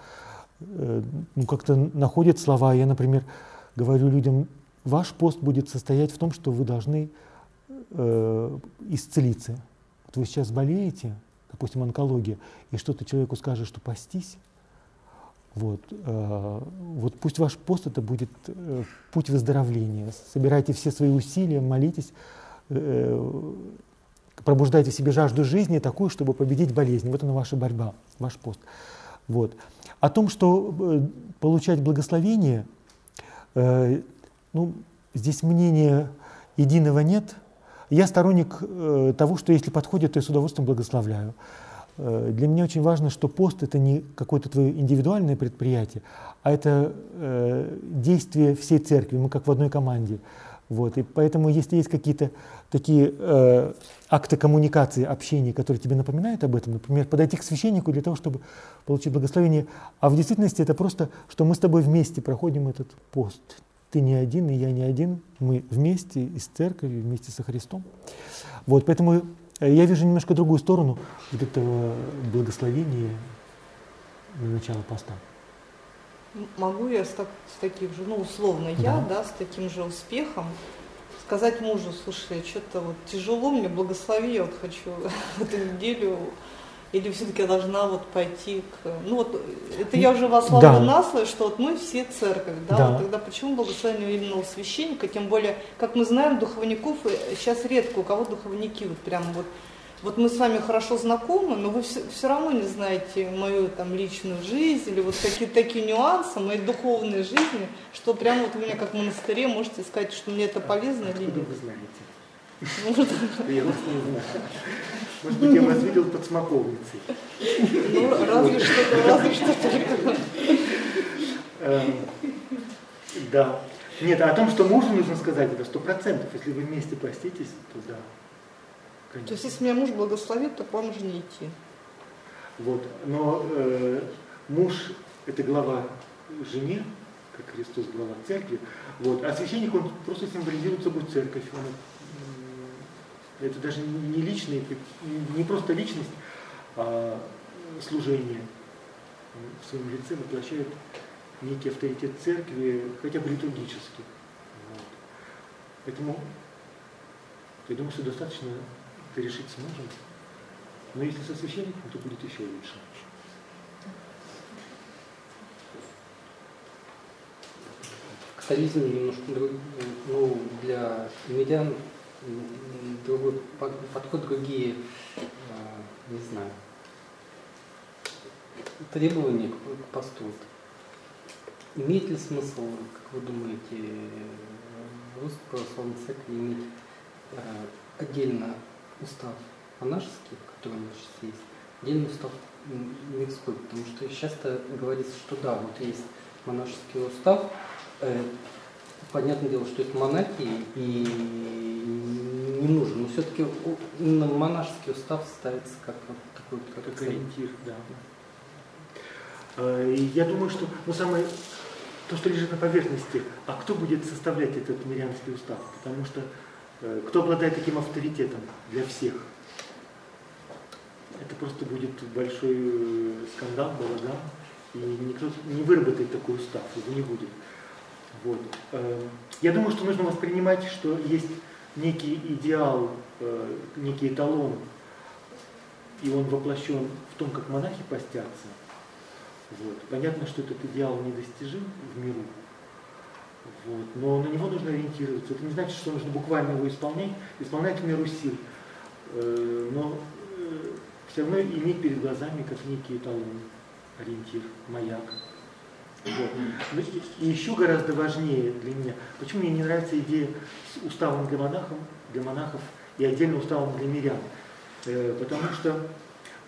э, ну, как-то находит слова. Я, например, говорю людям, ваш пост будет состоять в том, что вы должны э, исцелиться. Вот вы сейчас болеете, допустим, онкология, и что-то человеку скажет, что постись, вот, э, вот пусть ваш пост это будет э, путь выздоровления. Собирайте все свои усилия, молитесь, э, пробуждайте в себе жажду жизни такую, чтобы победить болезнь. Вот она ваша борьба, ваш пост. Вот. О том, что э, получать благословение, э, ну, здесь мнения единого нет. Я сторонник э, того, что если подходит, то я с удовольствием благословляю. Э, для меня очень важно, что пост это не какое-то твое индивидуальное предприятие, а это э, действие всей церкви. Мы как в одной команде. Вот. И поэтому, если есть какие-то такие э, акты коммуникации, общения, которые тебе напоминают об этом, например, подойти к священнику для того, чтобы получить благословение, а в действительности это просто, что мы с тобой вместе проходим этот пост. Ты не один, и я не один, мы вместе из церкви, вместе со Христом. Вот, поэтому я вижу немножко другую сторону вот этого благословения на начало поста. Могу я с, так, с таким же, ну, условно, да. я, да, с таким же успехом сказать мужу, слушай, что-то вот тяжело мне, благослови, я вот хочу эту неделю, или все-таки я должна вот пойти к... Ну вот, это я уже вас да. на слово, что вот мы все церковь, да, да. Вот тогда почему благословение именно у священника, тем более, как мы знаем, духовников сейчас редко, у кого духовники вот прям вот вот мы с вами хорошо знакомы, но вы все, все равно не знаете мою там личную жизнь или вот какие-то такие нюансы моей духовной жизни, что прямо вот вы меня как в монастыре можете сказать, что мне это полезно или нет. вы знаете? Может, я вас не знаю. Может быть, я вас видел под смоковницей. Ну, разве что, разве что только. Эм, да. Нет, а о том, что мужу нужно сказать, это сто процентов. Если вы вместе проститесь, то да. Конечно. То есть, если меня муж благословит, то к вам уже не идти. Вот. Но э, муж – это глава жене, как Христос глава церкви. Вот. А священник, он просто символизирует собой церковь. Он, это даже не личный, не просто личность, а служение. Он в своем лице воплощает некий авторитет церкви, хотя бы литургически. Вот. Поэтому я думаю, что достаточно это решить с мужем. Но если со священником, то будет еще лучше. Католизм немножко ну, для мирян другой подход, другие, а, не знаю, требования к посту. Имеет ли смысл, как вы думаете, в русской православной церкви иметь а, отдельно устав монашеский, который у нас сейчас есть, отдельный устав мирской, потому что часто говорится, что да, вот есть монашеский устав, э, понятное дело, что это монахи и не нужен, но все-таки монашеский устав ставится как вот такой как, как ориентир, да. Э, я думаю, что ну, самое то, что лежит на поверхности, а кто будет составлять этот мирянский устав? Потому что Э, кто обладает таким авторитетом для всех? Это просто будет большой э, скандал, балаган, и никто не выработает такой устав, его не будет. Вот. Э, я думаю, что нужно воспринимать, что есть некий идеал, некий эталон, и он воплощен в том, как монахи постятся. Вот. Понятно, что этот идеал недостижим в миру, вот. Но на него нужно ориентироваться. Это не значит, что нужно буквально его исполнять, исполнять в меру сил. Э, но э, все равно иметь перед глазами как некий эталон, ориентир, маяк. Вот. И еще гораздо важнее для меня, почему мне не нравится идея с уставом для монахов, для монахов и отдельно уставом для мирян. Э, потому что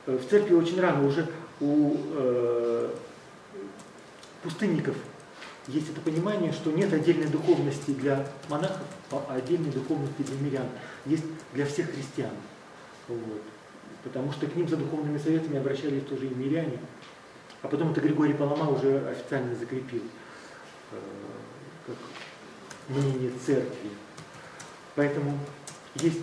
э, в церкви очень рано уже у э, пустынников есть это понимание, что нет отдельной духовности для монахов, а отдельной духовности для мирян. Есть для всех христиан. Вот. Потому что к ним за духовными советами обращались тоже и миряне. А потом это Григорий Палама уже официально закрепил э, как мнение церкви. Поэтому есть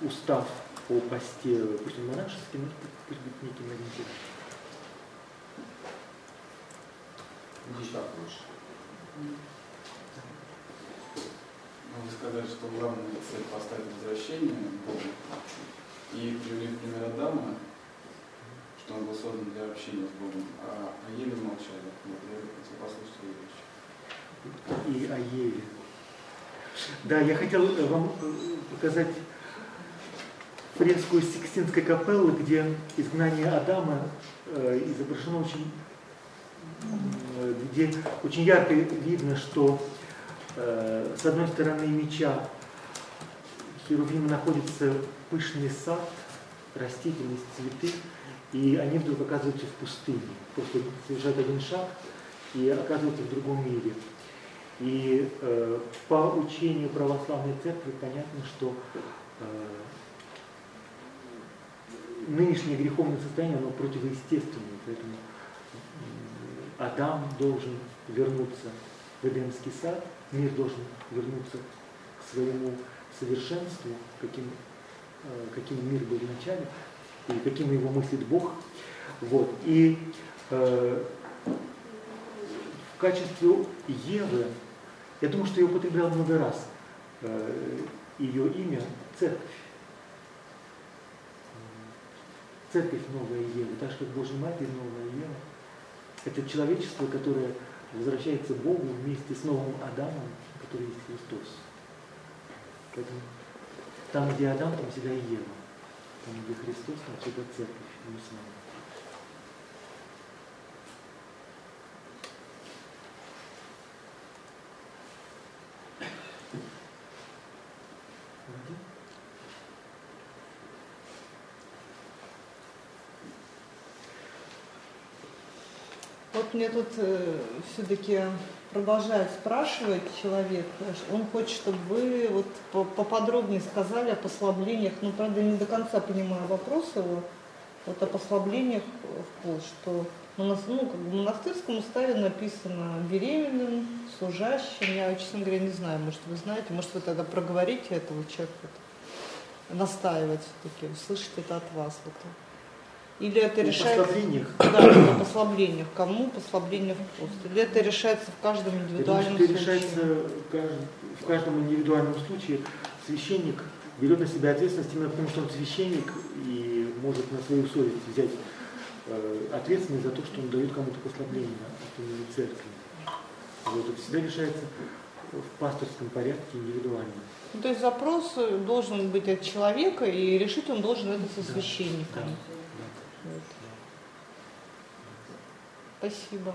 устав по посте, пусть он монашеский, но пусть будет неким ориентиром. Здесь так лучше. Вы сказали, что главная цель поставить возвращение. И привели пример Адама, что он был создан для общения с Богом, а о Еве молчали. Вот я хотел послушать эту вещь. И о Еве. Да, я хотел э, вам э, показать фреску из Сикстинской капеллы, где изгнание Адама э, изображено очень, где очень ярко видно, что с одной стороны меча Херувима находится пышный сад, растительность, цветы, и они вдруг оказываются в пустыне. Просто совершают один шаг и оказываются в другом мире. И э, по учению православной церкви понятно, что э, нынешнее греховное состояние, оно противоестественное, поэтому Адам должен вернуться в Эдемский сад, мир должен вернуться к своему совершенству, каким, э, каким мир был в и каким его мыслит Бог. Вот. И э, в качестве Евы я думаю, что я употреблял много раз э, ее имя церковь. Церковь Новая Ева, так же как Божья Матерь Новая Ева. Это человечество, которое возвращается Богу вместе с новым Адамом, который есть Христос. Поэтому там, где Адам, там всегда и Ева. Там, где Христос, там всегда церковь, мы с вами. Вот мне тут э, все-таки продолжает спрашивать человек, он хочет, чтобы вы вот поподробнее сказали о послаблениях, ну, правда, не до конца понимаю вопрос его, вот о послаблениях в пол, что ну, как бы в монастырском уставе написано беременным, служащим, я, честно говоря, не знаю, может, вы знаете, может, вы тогда проговорите этого человека, настаивать все-таки, услышать это от вас. Вот. Или это решается... послаблениях? Да, о послаблениях. Кому послабление в пост? Или это решается в каждом индивидуальном это случае? решается в каждом индивидуальном случае. Священник берет на себя ответственность именно потому, что он священник и может на свою совесть взять э, ответственность за то, что он дает кому-то послабление от имени церкви. Вот, это всегда решается в пасторском порядке индивидуально. Ну, то есть запрос должен быть от человека, и решить он должен это со священником. Да, да. Вот. Спасибо.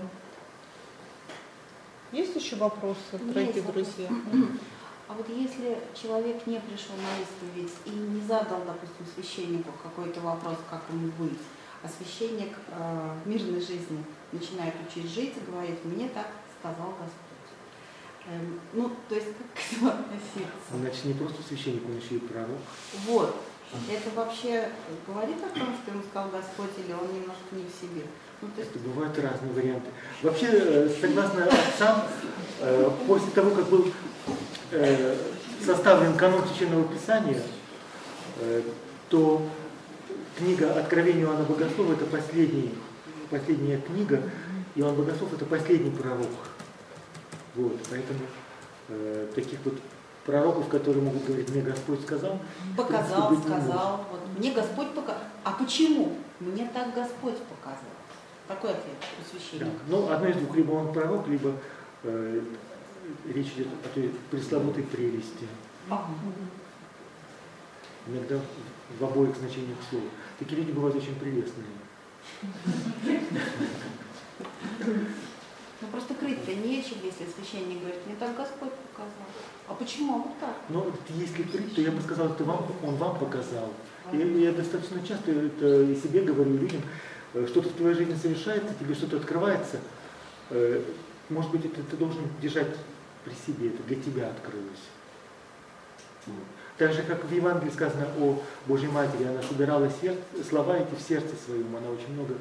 Есть еще вопросы, дорогие друзья? А вот если человек не пришел на исповедь и не задал, допустим, священнику какой-то вопрос, как ему быть, а священник э, в мирной жизни начинает учить жить и говорит, мне так сказал Господь. Эм, ну, то есть как к этому относиться? Значит, не просто священник, он еще и пророк. Вот. Это вообще говорит о том, что ему сказал Господь, или он немножко не в себе? Ну, то есть... Это бывают разные варианты. Вообще, э, согласно отцам, э, после того, как был э, составлен канон Священного Писания, то книга Откровения Иоанна Богослова это последний, последняя книга, Иоанн Богослов это последний пророк. Вот, поэтому э, таких вот пророков, которые могут говорить, мне Господь сказал. Показал, принципе, сказал. Вот, мне Господь показал. А почему? Мне так Господь показал. Такой ответ у священника. Да. Ну, одно из двух, либо он пророк, либо э, речь идет о той пресловутой прелести. Ага. Иногда в обоих значениях слова. Такие люди бывают очень прелестные. Ну просто крыть-то нечем, если священник говорит, мне так Господь показал. А почему? А вот так? Ну, если прит, то я бы сказал, это вам, он вам показал. И я достаточно часто это и себе говорю людям, что-то в твоей жизни совершается, тебе что-то открывается, э, может быть, это ты должен держать при себе, это для тебя открылось. Так же, как в Евангелии сказано о Божьей Матери, она собирала сердце, слова эти в сердце своем, она очень много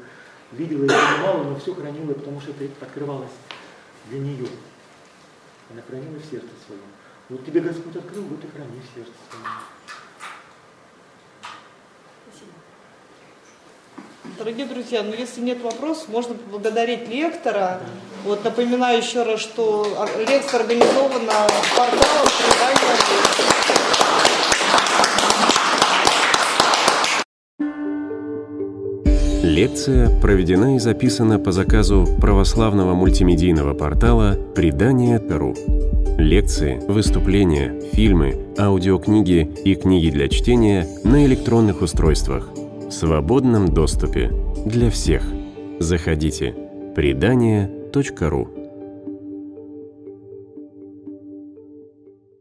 видела и понимала, но все хранила, потому что это открывалось для нее. Она хранила в сердце своем. Вот тебе Господь открыл, вот и храни в сердце своем. Дорогие друзья, ну если нет вопросов, можно поблагодарить лектора. Вот напоминаю еще раз, что лекция организована порталом Лекция проведена и записана по заказу православного мультимедийного портала «Предание.ру». Лекции, выступления, фильмы, аудиокниги и книги для чтения на электронных устройствах – свободном доступе для всех. Заходите. Предание.ру